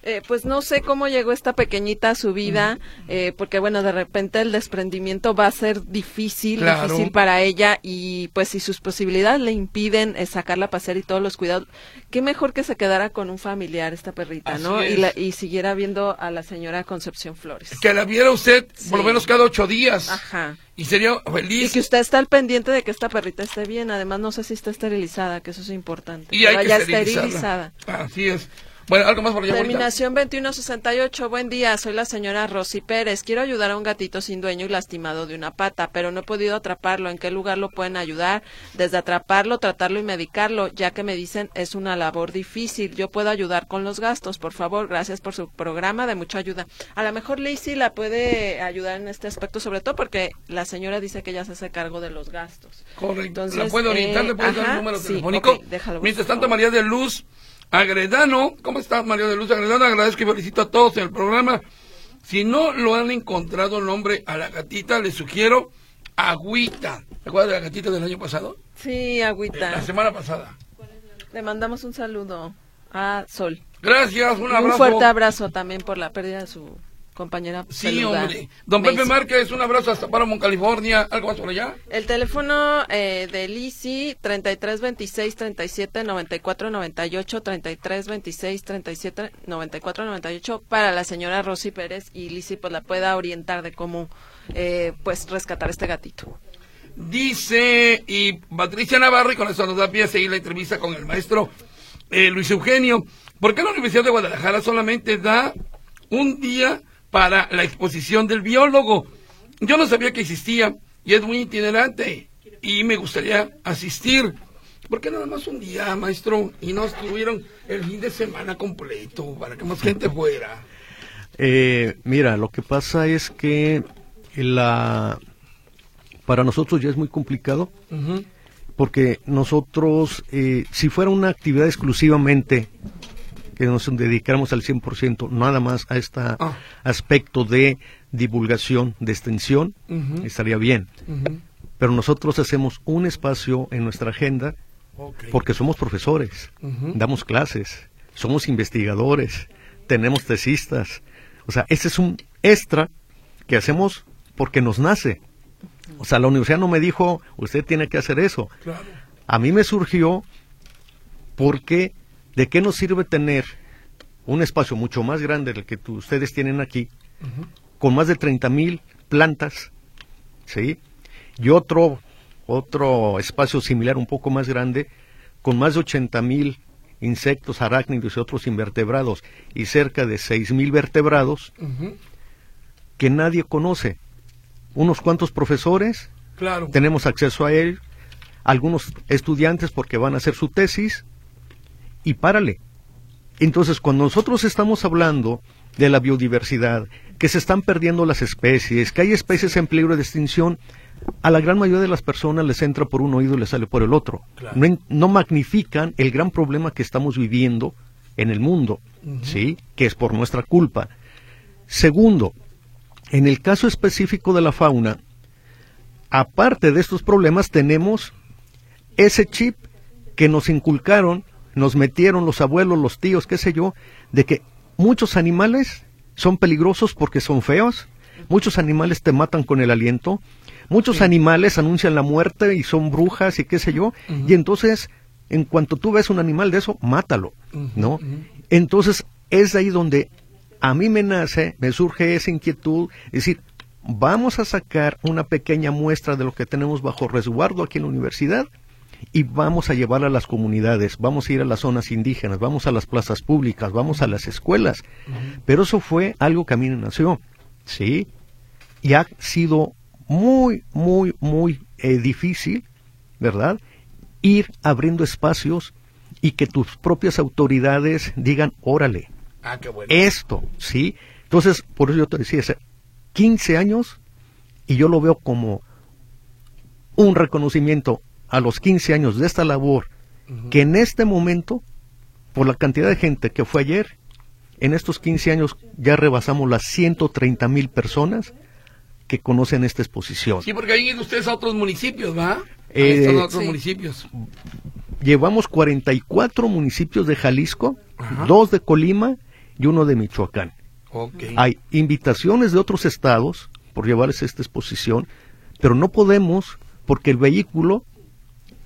Speaker 3: Eh, pues no sé cómo llegó esta pequeñita a su vida, eh, porque bueno, de repente el desprendimiento va a ser difícil,
Speaker 2: Claro.
Speaker 3: difícil para ella y pues si sus posibilidades le impiden eh, sacarla a pasear y todos los cuidados, qué mejor que se quedara con un familiar esta perrita,
Speaker 2: Así
Speaker 3: ¿no?
Speaker 2: es.
Speaker 3: Y, la- y siguiera viendo a la señora Concepción Flores.
Speaker 2: Que la viera usted por lo menos cada ocho días.
Speaker 3: Ajá.
Speaker 2: Y sería
Speaker 3: Y
Speaker 2: feliz.
Speaker 3: que usted está al pendiente de que esta perrita esté bien. Además, no sé si está esterilizada, que eso es importante.
Speaker 2: Y hay que
Speaker 3: ya
Speaker 2: esterilizarla.
Speaker 3: esterilizada.
Speaker 2: Así es. Bueno, algo más por allá?
Speaker 3: Terminación 2168. Buen día, soy la señora Rosy Pérez. Quiero ayudar a un gatito sin dueño y lastimado de una pata, pero no he podido atraparlo. ¿En qué lugar lo pueden ayudar? Desde atraparlo, tratarlo y medicarlo, ya que me dicen es una labor difícil. Yo puedo ayudar con los gastos, por favor. Gracias por su programa, de mucha ayuda. A lo mejor Lacey la puede ayudar en este aspecto, sobre todo porque la señora dice que ella se hace cargo de los gastos.
Speaker 2: Correcto.
Speaker 3: Entonces,
Speaker 2: ¿La puede orientar?
Speaker 3: eh,
Speaker 2: ¿Le puede dar
Speaker 3: ajá,
Speaker 2: el número
Speaker 3: sí,
Speaker 2: telefónico?
Speaker 3: ok, déjalo,
Speaker 2: Mientras tanto. María de Luz Agredano. ¿Cómo está María de Luz Agredano? Agradezco y felicito a todos en el programa. Si no lo han encontrado el nombre a la gatita, les sugiero Agüita. ¿Te acuerdas de la gatita del año pasado?
Speaker 3: Sí,
Speaker 2: Eh,
Speaker 3: agüita.
Speaker 2: La semana pasada.
Speaker 3: Le mandamos un saludo a Sol.
Speaker 2: Gracias, un
Speaker 3: Un,
Speaker 2: abrazo.
Speaker 3: fuerte abrazo también por la pérdida de su compañera.
Speaker 2: Sí,
Speaker 3: peluda,
Speaker 2: hombre. Don Pepe. Márquez, un abrazo hasta Paramount, California. ¿Algo más por allá?
Speaker 3: El teléfono eh, de Lisi, 3326 37 94 98, 3326 37 94 98, para la señora Rosy Pérez y Lisi pues la pueda orientar de cómo eh, pues rescatar este gatito.
Speaker 2: Dice, y Patricia Navarro, y con eso nos da pie a seguir la entrevista con el maestro eh, Luis Eugenio. ¿Por qué la Universidad de Guadalajara solamente da un día para la exposición del biólogo? Yo no sabía que existía y es muy itinerante y me gustaría asistir. ¿Por qué nada más un día, maestro? Y no estuvieron el fin de semana completo para que más gente fuera.
Speaker 4: Eh, mira, lo que pasa es que la para nosotros ya es muy complicado porque nosotros, eh, si fuera una actividad exclusivamente que nos dedicáramos al 100% nada más a este aspecto de divulgación, de extensión, estaría bien. Pero nosotros hacemos un espacio en nuestra agenda porque somos profesores, damos clases, somos investigadores, tenemos tesistas. O sea, ese es un extra que hacemos porque nos nace. O sea, la universidad no me dijo, usted tiene que hacer eso.
Speaker 2: Claro.
Speaker 4: A mí me surgió porque ¿de qué nos sirve tener un espacio mucho más grande del que tú- ustedes tienen aquí, con más de 30 mil plantas, ¿sí? Y otro, otro espacio similar, un poco más grande, con más de 80 mil insectos, arácnidos y otros invertebrados, y cerca de 6 mil vertebrados que nadie conoce. Unos cuantos profesores
Speaker 2: Claro.
Speaker 4: Tenemos acceso a él, algunos estudiantes porque van a hacer su tesis, y párale. Entonces, cuando nosotros estamos hablando de la biodiversidad, que se están perdiendo las especies, que hay especies en peligro de extinción, a la gran mayoría de las personas les entra por un oído y les sale por el otro. No, magnifican el gran problema que estamos viviendo en el mundo, ¿sí? Que es por nuestra culpa. Segundo, en el caso específico de la fauna, aparte de estos problemas, tenemos ese chip que nos inculcaron, nos metieron los abuelos, los tíos, qué sé yo, de que muchos animales son peligrosos porque son feos, muchos animales te matan con el aliento, muchos animales anuncian la muerte y son brujas y qué sé yo, y entonces, en cuanto tú ves un animal de eso, mátalo, ¿no? Entonces, es de ahí donde a mí me nace, me surge esa inquietud, es decir, vamos a sacar una pequeña muestra de lo que tenemos bajo resguardo aquí en la universidad y vamos a llevarla a las comunidades, vamos a ir a las zonas indígenas, vamos a las plazas públicas, vamos a las escuelas. Pero eso fue algo que a mí me nació, ¿sí? Y ha sido muy, muy, muy eh, difícil, ¿verdad? Ir abriendo espacios y que tus propias autoridades digan, órale,
Speaker 2: Ah, qué bueno.
Speaker 4: esto, ¿sí? Entonces, por eso yo te decía, hace 15 años y yo lo veo como un reconocimiento a los 15 años de esta labor que en este momento, por la cantidad de gente que fue ayer, en estos 15 años ya rebasamos las 130 mil personas que conocen esta exposición.
Speaker 2: Sí, porque han ido ustedes a otros municipios, ¿va?
Speaker 4: Eh,
Speaker 2: están otros
Speaker 3: sí.
Speaker 2: municipios.
Speaker 4: Llevamos 44 municipios de Jalisco,
Speaker 2: Ajá.
Speaker 4: dos de Colima y uno de Michoacán. Hay invitaciones de otros estados por llevarles esta exposición, pero no podemos porque el vehículo,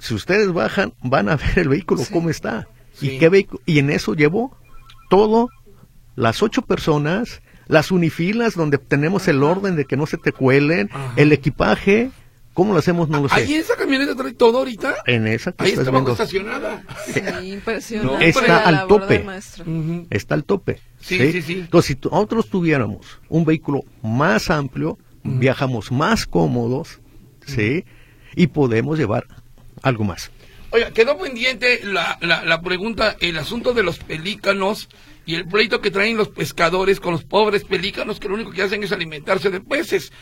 Speaker 4: si ustedes bajan, van a ver el vehículo cómo está.
Speaker 2: Sí.
Speaker 4: Y qué vehículo, y en eso llevó todo, las ocho personas, las unifilas donde tenemos el orden de que no se te cuelen,
Speaker 2: Ajá.
Speaker 4: el equipaje, ¿cómo lo hacemos? No lo
Speaker 2: Ahí
Speaker 4: sé.
Speaker 2: esa camioneta trae todo ahorita.
Speaker 4: En esa que
Speaker 2: Ahí
Speaker 4: estás viendo,
Speaker 2: estacionada.
Speaker 3: Sí, impresionante.
Speaker 4: No, está
Speaker 3: la
Speaker 4: al tope. está al tope.
Speaker 2: Sí, sí, sí.
Speaker 4: Entonces, si nosotros tuviéramos un vehículo más amplio, viajamos más cómodos, ¿sí? Y podemos llevar algo más.
Speaker 2: Oiga, quedó pendiente la, la, la pregunta, el asunto de los pelícanos y el pleito que traen los pescadores con los pobres pelícanos que lo único que hacen es alimentarse de peces.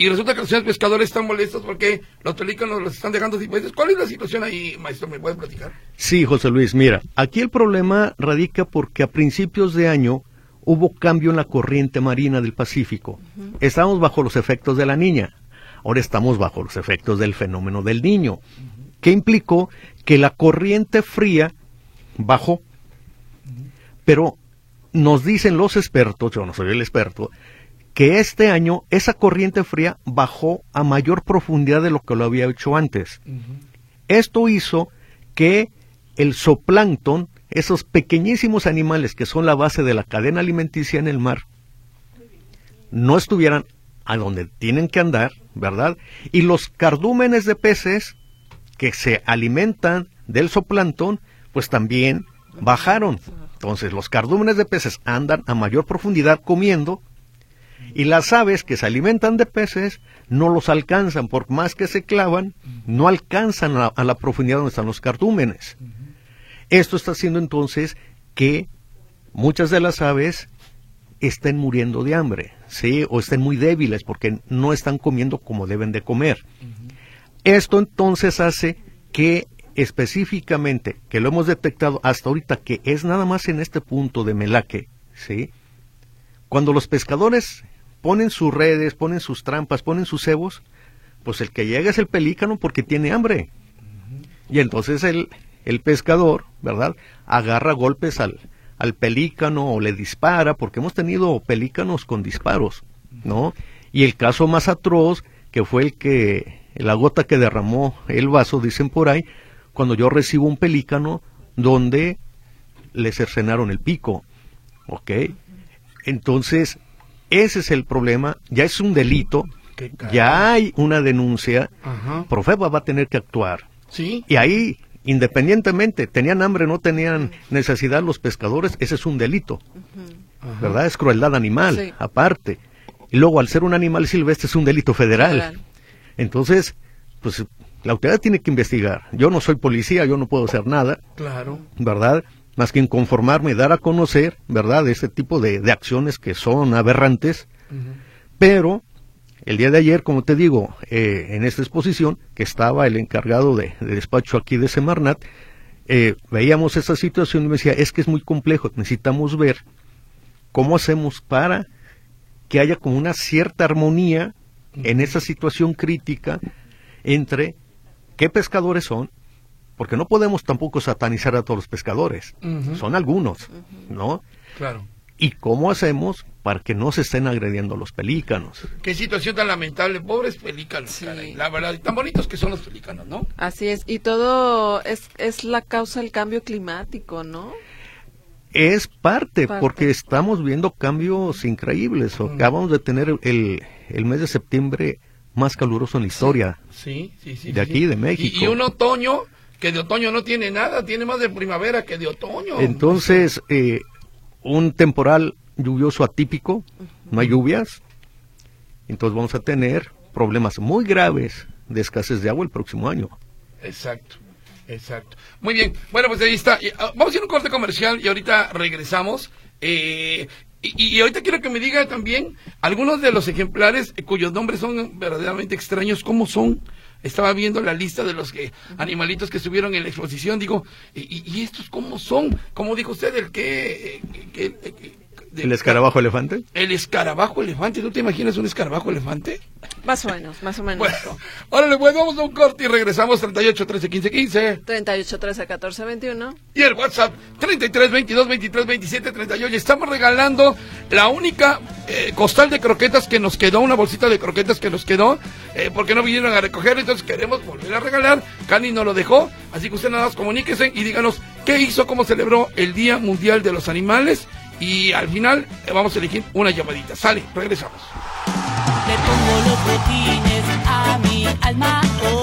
Speaker 2: Y resulta que los señores pescadores están molestos porque los pelícanos los están dejando sin peces. ¿Cuál es la situación ahí, maestro? ¿Me puede platicar?
Speaker 4: Sí, José Luis, mira, aquí el problema radica porque a principios de año hubo cambio en la corriente marina del Pacífico. Estábamos bajo los efectos de la niña, ahora estamos bajo los efectos del fenómeno del niño, que implicó que la corriente fría bajó. Pero nos dicen los expertos, yo no soy el experto, que este año esa corriente fría bajó a mayor profundidad de lo que lo había hecho antes. Esto hizo que el zooplancton, esos pequeñísimos animales que son la base de la cadena alimenticia en el mar, no estuvieran a donde tienen que andar, ¿verdad? Y los cardúmenes de peces que se alimentan del zooplancton, pues también bajaron. Entonces los cardúmenes de peces andan a mayor profundidad comiendo y las aves que se alimentan de peces no los alcanzan, por más que se clavan, no alcanzan a, a la profundidad donde están los cardúmenes. Esto está haciendo entonces que muchas de las aves estén muriendo de hambre, ¿sí? O estén muy débiles porque no están comiendo como deben de comer. Esto entonces hace que específicamente, que lo hemos detectado hasta ahorita, que es nada más en este punto de Melaque, ¿sí? Cuando los pescadores ponen sus redes, ponen sus trampas, ponen sus cebos, pues el que llega es el pelícano porque tiene hambre. Y entonces el, el pescador, ¿verdad? Agarra golpes al, al pelícano o le dispara, porque hemos tenido pelícanos con disparos, ¿no? Y el caso más atroz, que fue el que, la gota que derramó el vaso, dicen por ahí, cuando yo recibo un pelícano donde le cercenaron el pico, ¿ok? Entonces, ese es el problema, ya es un delito, ya hay una denuncia,
Speaker 2: Ajá.
Speaker 4: Profeba va a tener que actuar.
Speaker 2: Sí.
Speaker 4: Y ahí, independientemente, tenían hambre, no tenían necesidad los pescadores, ese es un delito,
Speaker 2: Ajá.
Speaker 4: ¿verdad? Es crueldad animal,
Speaker 3: Sí.
Speaker 4: aparte. Y luego, al ser un animal silvestre, es un delito federal.
Speaker 3: Federal.
Speaker 4: Entonces, pues la autoridad tiene que investigar. Yo no soy policía, yo no puedo hacer nada,
Speaker 2: Claro.
Speaker 4: ¿verdad? Más que inconformarme, dar a conocer, ¿verdad? Este tipo de, de acciones que son aberrantes, pero el día de ayer, como te digo, eh, en esta exposición, que estaba el encargado de, de despacho aquí de Semarnat, eh, veíamos esa situación y me decía, es que es muy complejo, necesitamos ver cómo hacemos para que haya como una cierta armonía en esa situación crítica entre qué pescadores son, porque no podemos tampoco satanizar a todos los pescadores, son algunos, ¿no?
Speaker 2: Claro.
Speaker 4: ¿Y cómo hacemos para que no se estén agrediendo los pelícanos?
Speaker 2: Qué situación tan lamentable. Pobres pelícanos,
Speaker 3: Sí.
Speaker 2: caray. La verdad, y tan bonitos que son los pelícanos, ¿no?
Speaker 3: Así es, y todo es, es la causa del cambio climático, ¿no?
Speaker 4: Es parte,
Speaker 3: Parte.
Speaker 4: porque estamos viendo cambios increíbles. Acabamos de tener el, el mes de septiembre más caluroso en la historia.
Speaker 2: Sí, sí, sí.
Speaker 4: De
Speaker 2: sí,
Speaker 4: aquí,
Speaker 2: sí.
Speaker 4: de México.
Speaker 2: Y, y un otoño que de otoño no tiene nada, tiene más de primavera que de otoño.
Speaker 4: Entonces, eh, un temporal lluvioso atípico, no hay lluvias, entonces vamos a tener problemas muy graves de escasez de agua el próximo año.
Speaker 2: Exacto, exacto. Muy bien, bueno, pues ahí está. Ah, Vamos a ir a un corte comercial y ahorita regresamos. Eh, y, y ahorita quiero que me diga también algunos de los ejemplares cuyos nombres son verdaderamente extraños, ¿cómo son? Estaba viendo la lista de los que animalitos que estuvieron en la exposición, digo, ¿y, estos cómo son? Como dijo usted, el que... eh, que- que- que- de-
Speaker 4: ¿El escarabajo elefante?
Speaker 2: El escarabajo elefante, ¿tú te imaginas un escarabajo elefante?
Speaker 3: Más o menos, más o menos.
Speaker 2: Bueno, órale, pues vamos a un corte y regresamos 38 13 15 15.
Speaker 3: 38, 13, 14, 21.
Speaker 2: Y el WhatsApp 33 22 23 27 38. Estamos regalando la única eh, costal de croquetas que nos quedó, una bolsita de croquetas que nos quedó, eh, porque no vinieron a recoger, entonces queremos volver a regalar. Cani nos lo dejó, así que usted nada más comuníquese y díganos qué hizo, cómo celebró el Día Mundial de los Animales. Y al final eh, vamos a elegir una llamadita. Sale, regresamos.
Speaker 7: Le pongo los botines a mi alma. oh.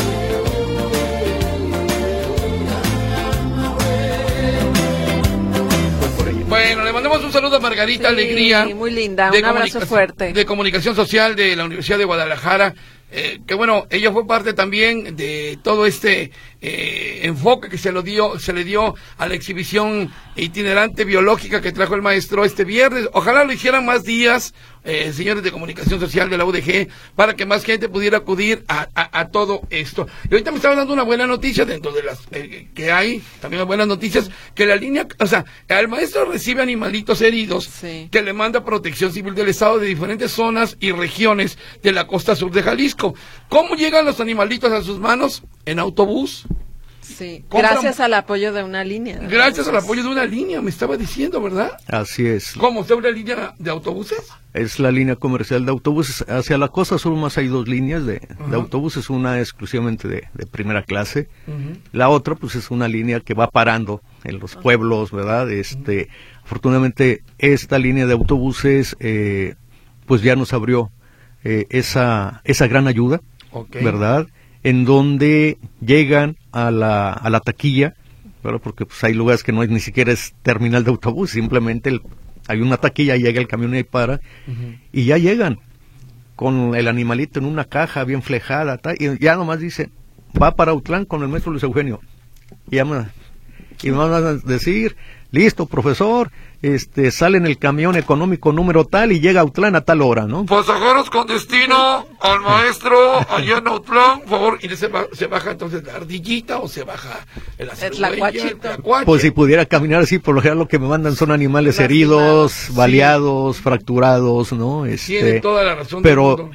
Speaker 2: Bueno, le mandamos un saludo a Margarita
Speaker 3: Sí,
Speaker 2: Alegría.
Speaker 3: muy linda,
Speaker 2: de
Speaker 3: un abrazo fuerte.
Speaker 2: De Comunicación Social de la Universidad de Guadalajara. eh, que bueno, ella fue parte también de todo este eh, enfoque que se lo dio, se le dio a la exhibición itinerante biológica que trajo el maestro este viernes. Ojalá lo hicieran más días, eh, señores de comunicación social de la UDG, para que más gente pudiera acudir a, a- a todo esto. Y ahorita me estaba dando una buena noticia dentro de las eh, que hay, también buenas noticias, que la línea, o sea, el maestro recibe animalitos heridos
Speaker 3: Sí.
Speaker 2: que le manda Protección Civil del Estado de diferentes zonas y regiones de la costa sur de Jalisco. ¿Cómo llegan los animalitos a sus manos? En autobús.
Speaker 3: Sí,
Speaker 2: Compra-
Speaker 3: gracias al apoyo de una línea.
Speaker 2: Gracias al apoyo de una línea, me estaba diciendo, ¿verdad?
Speaker 4: Así es.
Speaker 2: ¿Cómo? ¿Usted una línea de autobuses?
Speaker 4: Es la línea comercial de autobuses. Hacia la costa sur más hay dos líneas de, de autobuses, una exclusivamente de, de primera clase, la otra pues es una línea que va parando en los pueblos, ¿verdad? Este, afortunadamente esta línea de autobuses eh, pues ya nos abrió eh, esa, esa gran ayuda. ¿verdad? En donde llegan a la, a la taquilla, ¿verdad? Porque pues hay lugares que no hay ni siquiera es terminal de autobús, simplemente el- hay una taquilla, llega el camión y ahí para, y ya llegan con el animalito en una caja bien flejada, y ya nomás dice, va para Autlán con el maestro Luis Eugenio. Y, ya me- y me van a decir, listo, profesor, este sale en el camión económico número tal y llega a Autlán a tal hora, ¿no?
Speaker 2: Pasajeros con destino al maestro allá en Autlán, por favor. Y se, ba- se baja entonces la ardillita o se baja el
Speaker 3: tlacuachito.
Speaker 2: tlacuache.
Speaker 4: Pues si pudiera caminar así, por lo general lo que me mandan son animales
Speaker 3: Lastimados.
Speaker 4: heridos,
Speaker 2: Sí.
Speaker 4: baleados, fracturados, ¿no?
Speaker 2: Tiene
Speaker 4: Este,
Speaker 2: toda la razón
Speaker 4: pero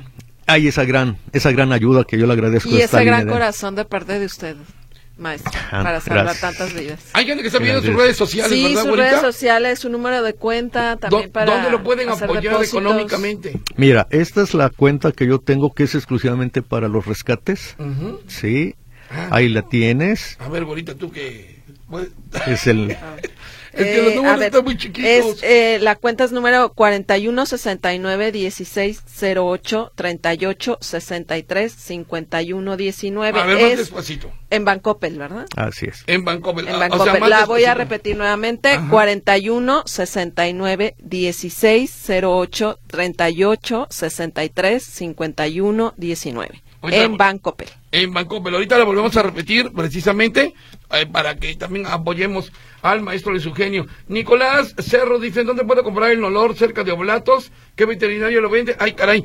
Speaker 4: hay esa gran, esa gran ayuda que yo le agradezco
Speaker 3: Y
Speaker 4: a esta
Speaker 3: ese gran
Speaker 4: línea
Speaker 3: corazón de parte de usted, maestro,
Speaker 4: Ah,
Speaker 3: para salvar
Speaker 4: gracias.
Speaker 3: tantas vidas.
Speaker 2: Hay gente que está viendo sus redes sociales,
Speaker 3: Sí,
Speaker 2: ¿verdad,
Speaker 3: sus redes sociales, su número de cuenta, también
Speaker 2: ¿Dó-
Speaker 3: para
Speaker 2: ¿Dónde lo pueden apoyar
Speaker 3: depósitos.
Speaker 2: económicamente?
Speaker 4: Mira, esta es la cuenta que yo tengo que es exclusivamente para los rescates. Sí,
Speaker 2: Ah.
Speaker 4: ahí la tienes.
Speaker 2: A ver, güerita, tú que... pues,
Speaker 4: Es el
Speaker 2: Es que los
Speaker 3: Eh,
Speaker 2: números
Speaker 3: ver,
Speaker 2: están muy chiquitos.
Speaker 3: Es, eh, la cuenta es número 41 69 16 08 38 63 51 19.
Speaker 2: A ver, más
Speaker 3: es
Speaker 2: despacito.
Speaker 3: en Bancoppel, ¿verdad?
Speaker 4: así es.
Speaker 2: En Vancouver.
Speaker 3: En
Speaker 2: Ah,
Speaker 3: Bancoppel.
Speaker 2: o sea,
Speaker 3: la voy a repetir nuevamente.
Speaker 2: Ajá.
Speaker 3: 41 69 16 08 38 63 51 19.
Speaker 2: Ahorita-
Speaker 3: En Bancopel.
Speaker 2: en Banco, pero ahorita la volvemos a repetir precisamente eh, para que también apoyemos al maestro de su genio. Nicolás Cerro dice, ¿dónde puedo comprar el olor cerca de Oblatos? ¿Qué veterinario lo vende? Ay, caray.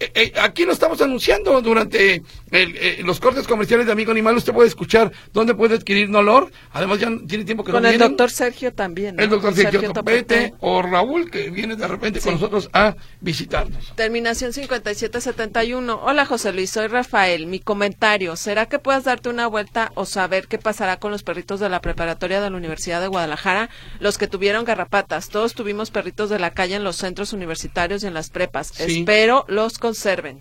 Speaker 2: Eh, eh, aquí lo estamos anunciando durante el, eh, los cortes comerciales de Amigo Animal. Usted puede escuchar dónde puede adquirir Nolor. Además, ya tiene tiempo que
Speaker 3: Con
Speaker 2: no
Speaker 3: el
Speaker 2: vienen.
Speaker 3: doctor Sergio también. ¿no?
Speaker 2: El doctor Sergio Topete
Speaker 3: Topete.
Speaker 2: o Raúl, que viene de repente con nosotros a visitarnos.
Speaker 3: Terminación 5771. Hola José Luis, soy Rafael. Mi comentario, ¿será que puedas darte una vuelta o saber qué pasará con los perritos de la preparatoria de la Universidad de Guadalajara? Los que tuvieron garrapatas. Todos tuvimos perritos de la calle en los centros universitarios y en las prepas.
Speaker 2: Sí.
Speaker 3: Espero los conserven.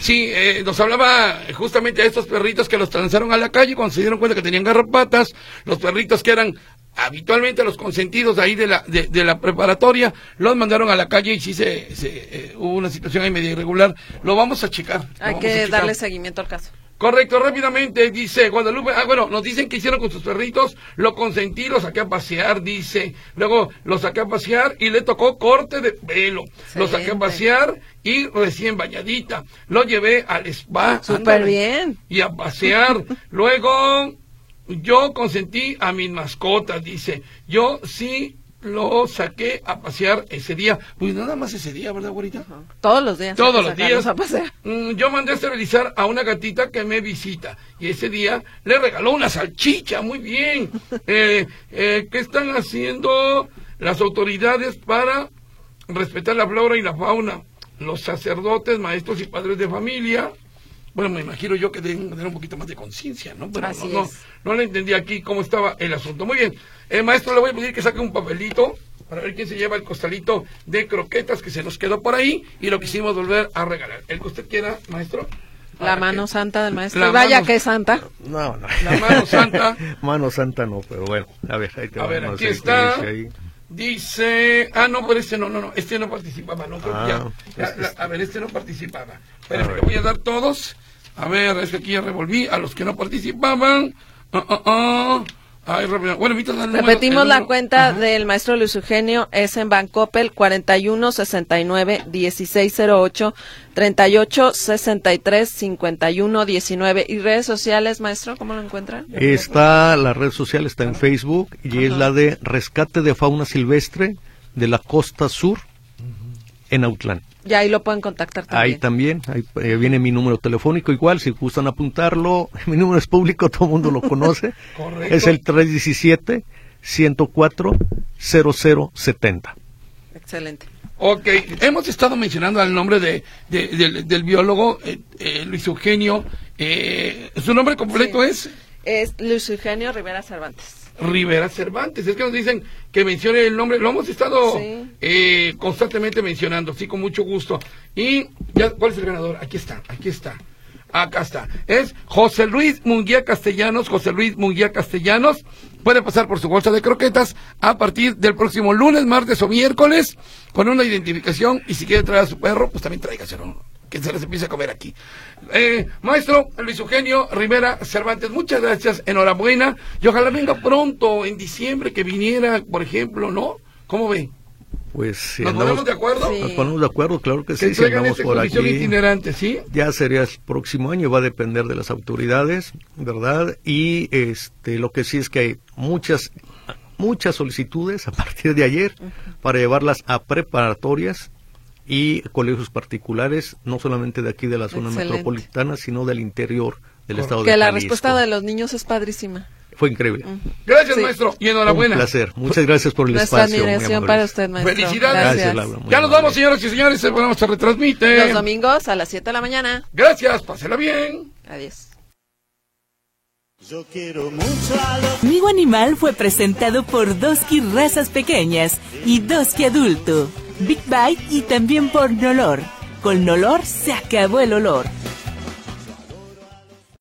Speaker 2: Sí, eh, nos hablaba justamente de estos perritos que los lanzaron a la calle cuando se dieron cuenta que tenían garrapatas, los perritos que eran habitualmente los consentidos ahí de la, de, de la preparatoria, los mandaron a la calle y sí se, se, eh, hubo una situación ahí medio irregular. Lo vamos a checar.
Speaker 3: Hay
Speaker 2: a
Speaker 3: que
Speaker 2: checar.
Speaker 3: darle seguimiento al caso.
Speaker 2: Correcto, rápidamente, dice Guadalupe. Ah, bueno, nos dicen que hicieron con sus perritos, lo consentí, lo saqué a pasear, dice. Luego lo saqué a pasear y le tocó corte de pelo. Lo saqué a
Speaker 3: Excelente.
Speaker 2: pasear y recién bañadita. Lo llevé al spa.
Speaker 3: Súper bien.
Speaker 2: Y a pasear. Luego yo consentí a mis mascotas, dice. Yo sí lo saqué a pasear ese día. Pues nada más ese día, ¿verdad, güerita?
Speaker 3: Todos los días.
Speaker 2: Todos los días.
Speaker 3: a pasear.
Speaker 2: Mm, Yo mandé a esterilizar a una gatita que me visita y ese día le regaló una salchicha, muy bien. Eh, eh, ¿Qué están haciendo las autoridades para respetar la flora y la fauna? Los sacerdotes, maestros y padres de familia. Bueno, me imagino yo que deben tener un poquito más de conciencia, ¿no? Pero
Speaker 3: Así
Speaker 2: no, no, no le entendí aquí cómo estaba el asunto. Muy bien, eh, maestro, le voy a pedir que saque un papelito para ver quién se lleva el costalito de croquetas que se nos quedó por ahí y lo quisimos volver a regalar. El que usted quiera, maestro.
Speaker 3: La mano
Speaker 2: que-
Speaker 3: santa del maestro.
Speaker 2: La
Speaker 3: Vaya
Speaker 2: mano-
Speaker 3: que es santa.
Speaker 4: No, no.
Speaker 2: La mano santa.
Speaker 4: Mano santa no, pero bueno, a ver, ahí te
Speaker 2: A ver, aquí
Speaker 4: el
Speaker 2: está.
Speaker 4: dice ahí.
Speaker 2: Dice, ah, no, pero este no, no, no, este no participaba, no, creo que
Speaker 4: Ah,
Speaker 2: ya, ya,
Speaker 4: este-
Speaker 2: la- a ver, este no participaba.
Speaker 4: A
Speaker 2: Espérenme,
Speaker 4: ver.
Speaker 2: le voy a dar todos. A ver, es que aquí ya revolví a los que no participaban. Ah, ah, ah. Ay, rápido. Bueno, número-
Speaker 3: Repetimos la
Speaker 2: número.
Speaker 3: cuenta
Speaker 2: Ajá.
Speaker 3: del maestro Luis Eugenio, es en Bancopel 41 69 1608 38 63 51 19 y redes sociales, maestro, ¿cómo lo encuentran?
Speaker 4: Está, la red social está en Facebook y es la de Rescate de Fauna Silvestre de la Costa Sur en Autlán.
Speaker 3: Y ahí lo pueden contactar
Speaker 4: Ahí
Speaker 3: también.
Speaker 4: también, ahí eh, viene mi número telefónico igual, si gustan apuntarlo, mi número es público, todo el mundo lo conoce.
Speaker 2: Correcto.
Speaker 4: Es el 317 104 0070.
Speaker 3: Excelente.
Speaker 2: Ok, hemos estado mencionando el nombre de, de- del, del biólogo eh, eh, Luis Eugenio. Eh, ¿Su nombre completo
Speaker 3: Sí.
Speaker 2: es?
Speaker 3: Es Luis Eugenio Rivera Cervantes.
Speaker 2: Rivera Cervantes. Es que nos dicen que mencione el nombre. Lo hemos estado
Speaker 3: Sí.
Speaker 2: eh, constantemente mencionando, sí, con mucho gusto. Y, ya, ¿cuál es el ganador? Aquí está, aquí está. Acá está. Es José Luis Munguía Castellanos. José Luis Munguía Castellanos. Puede pasar por su bolsa de croquetas a partir del próximo lunes, martes o miércoles con una identificación. Y si quiere traer a su perro, pues también tráigaselo. Que se les empiece a comer aquí. Eh, maestro Luis Eugenio Rivera Cervantes, muchas gracias, enhorabuena. Y ojalá venga pronto, en diciembre, que viniera, por ejemplo, ¿no? ¿Cómo ve?
Speaker 4: Pues si
Speaker 2: ¿Nos
Speaker 4: andamos,
Speaker 2: ponemos de acuerdo?
Speaker 3: Sí.
Speaker 4: nos ponemos de acuerdo, claro que
Speaker 2: Que
Speaker 4: sí, si andamos por aquí.
Speaker 2: itinerante, ¿sí?
Speaker 4: Ya sería el próximo año, va a depender de las autoridades, ¿verdad? Y este, lo que sí es que hay muchas, muchas solicitudes a partir de ayer para llevarlas a preparatorias y colegios particulares, no solamente de aquí de la zona
Speaker 3: Excelente.
Speaker 4: metropolitana, sino del interior del
Speaker 2: Correcto.
Speaker 4: estado
Speaker 3: Que
Speaker 4: de
Speaker 3: la
Speaker 4: Jalisco.
Speaker 3: respuesta de los niños es padrísima.
Speaker 4: Fue increíble.
Speaker 2: Gracias,
Speaker 3: Sí.
Speaker 2: maestro, y enhorabuena.
Speaker 4: Un placer. Muchas gracias por el
Speaker 3: Nuestra
Speaker 4: espacio.
Speaker 3: admiración para usted, maestro.
Speaker 2: Felicidades.
Speaker 3: Gracias.
Speaker 4: Gracias, Laura. Muy
Speaker 2: Ya nos
Speaker 4: amable.
Speaker 2: vamos, señoras y señores, el programa se retransmite.
Speaker 3: Los domingos a las 7 de la mañana.
Speaker 2: Gracias, pásela bien.
Speaker 3: Adiós.
Speaker 5: Yo quiero mucho a los
Speaker 1: Amigo Animal fue presentado por Doski Razas Pequeñas y Doski Adulto, Big Bite y también por Nolor. Con Nolor se acabó el olor.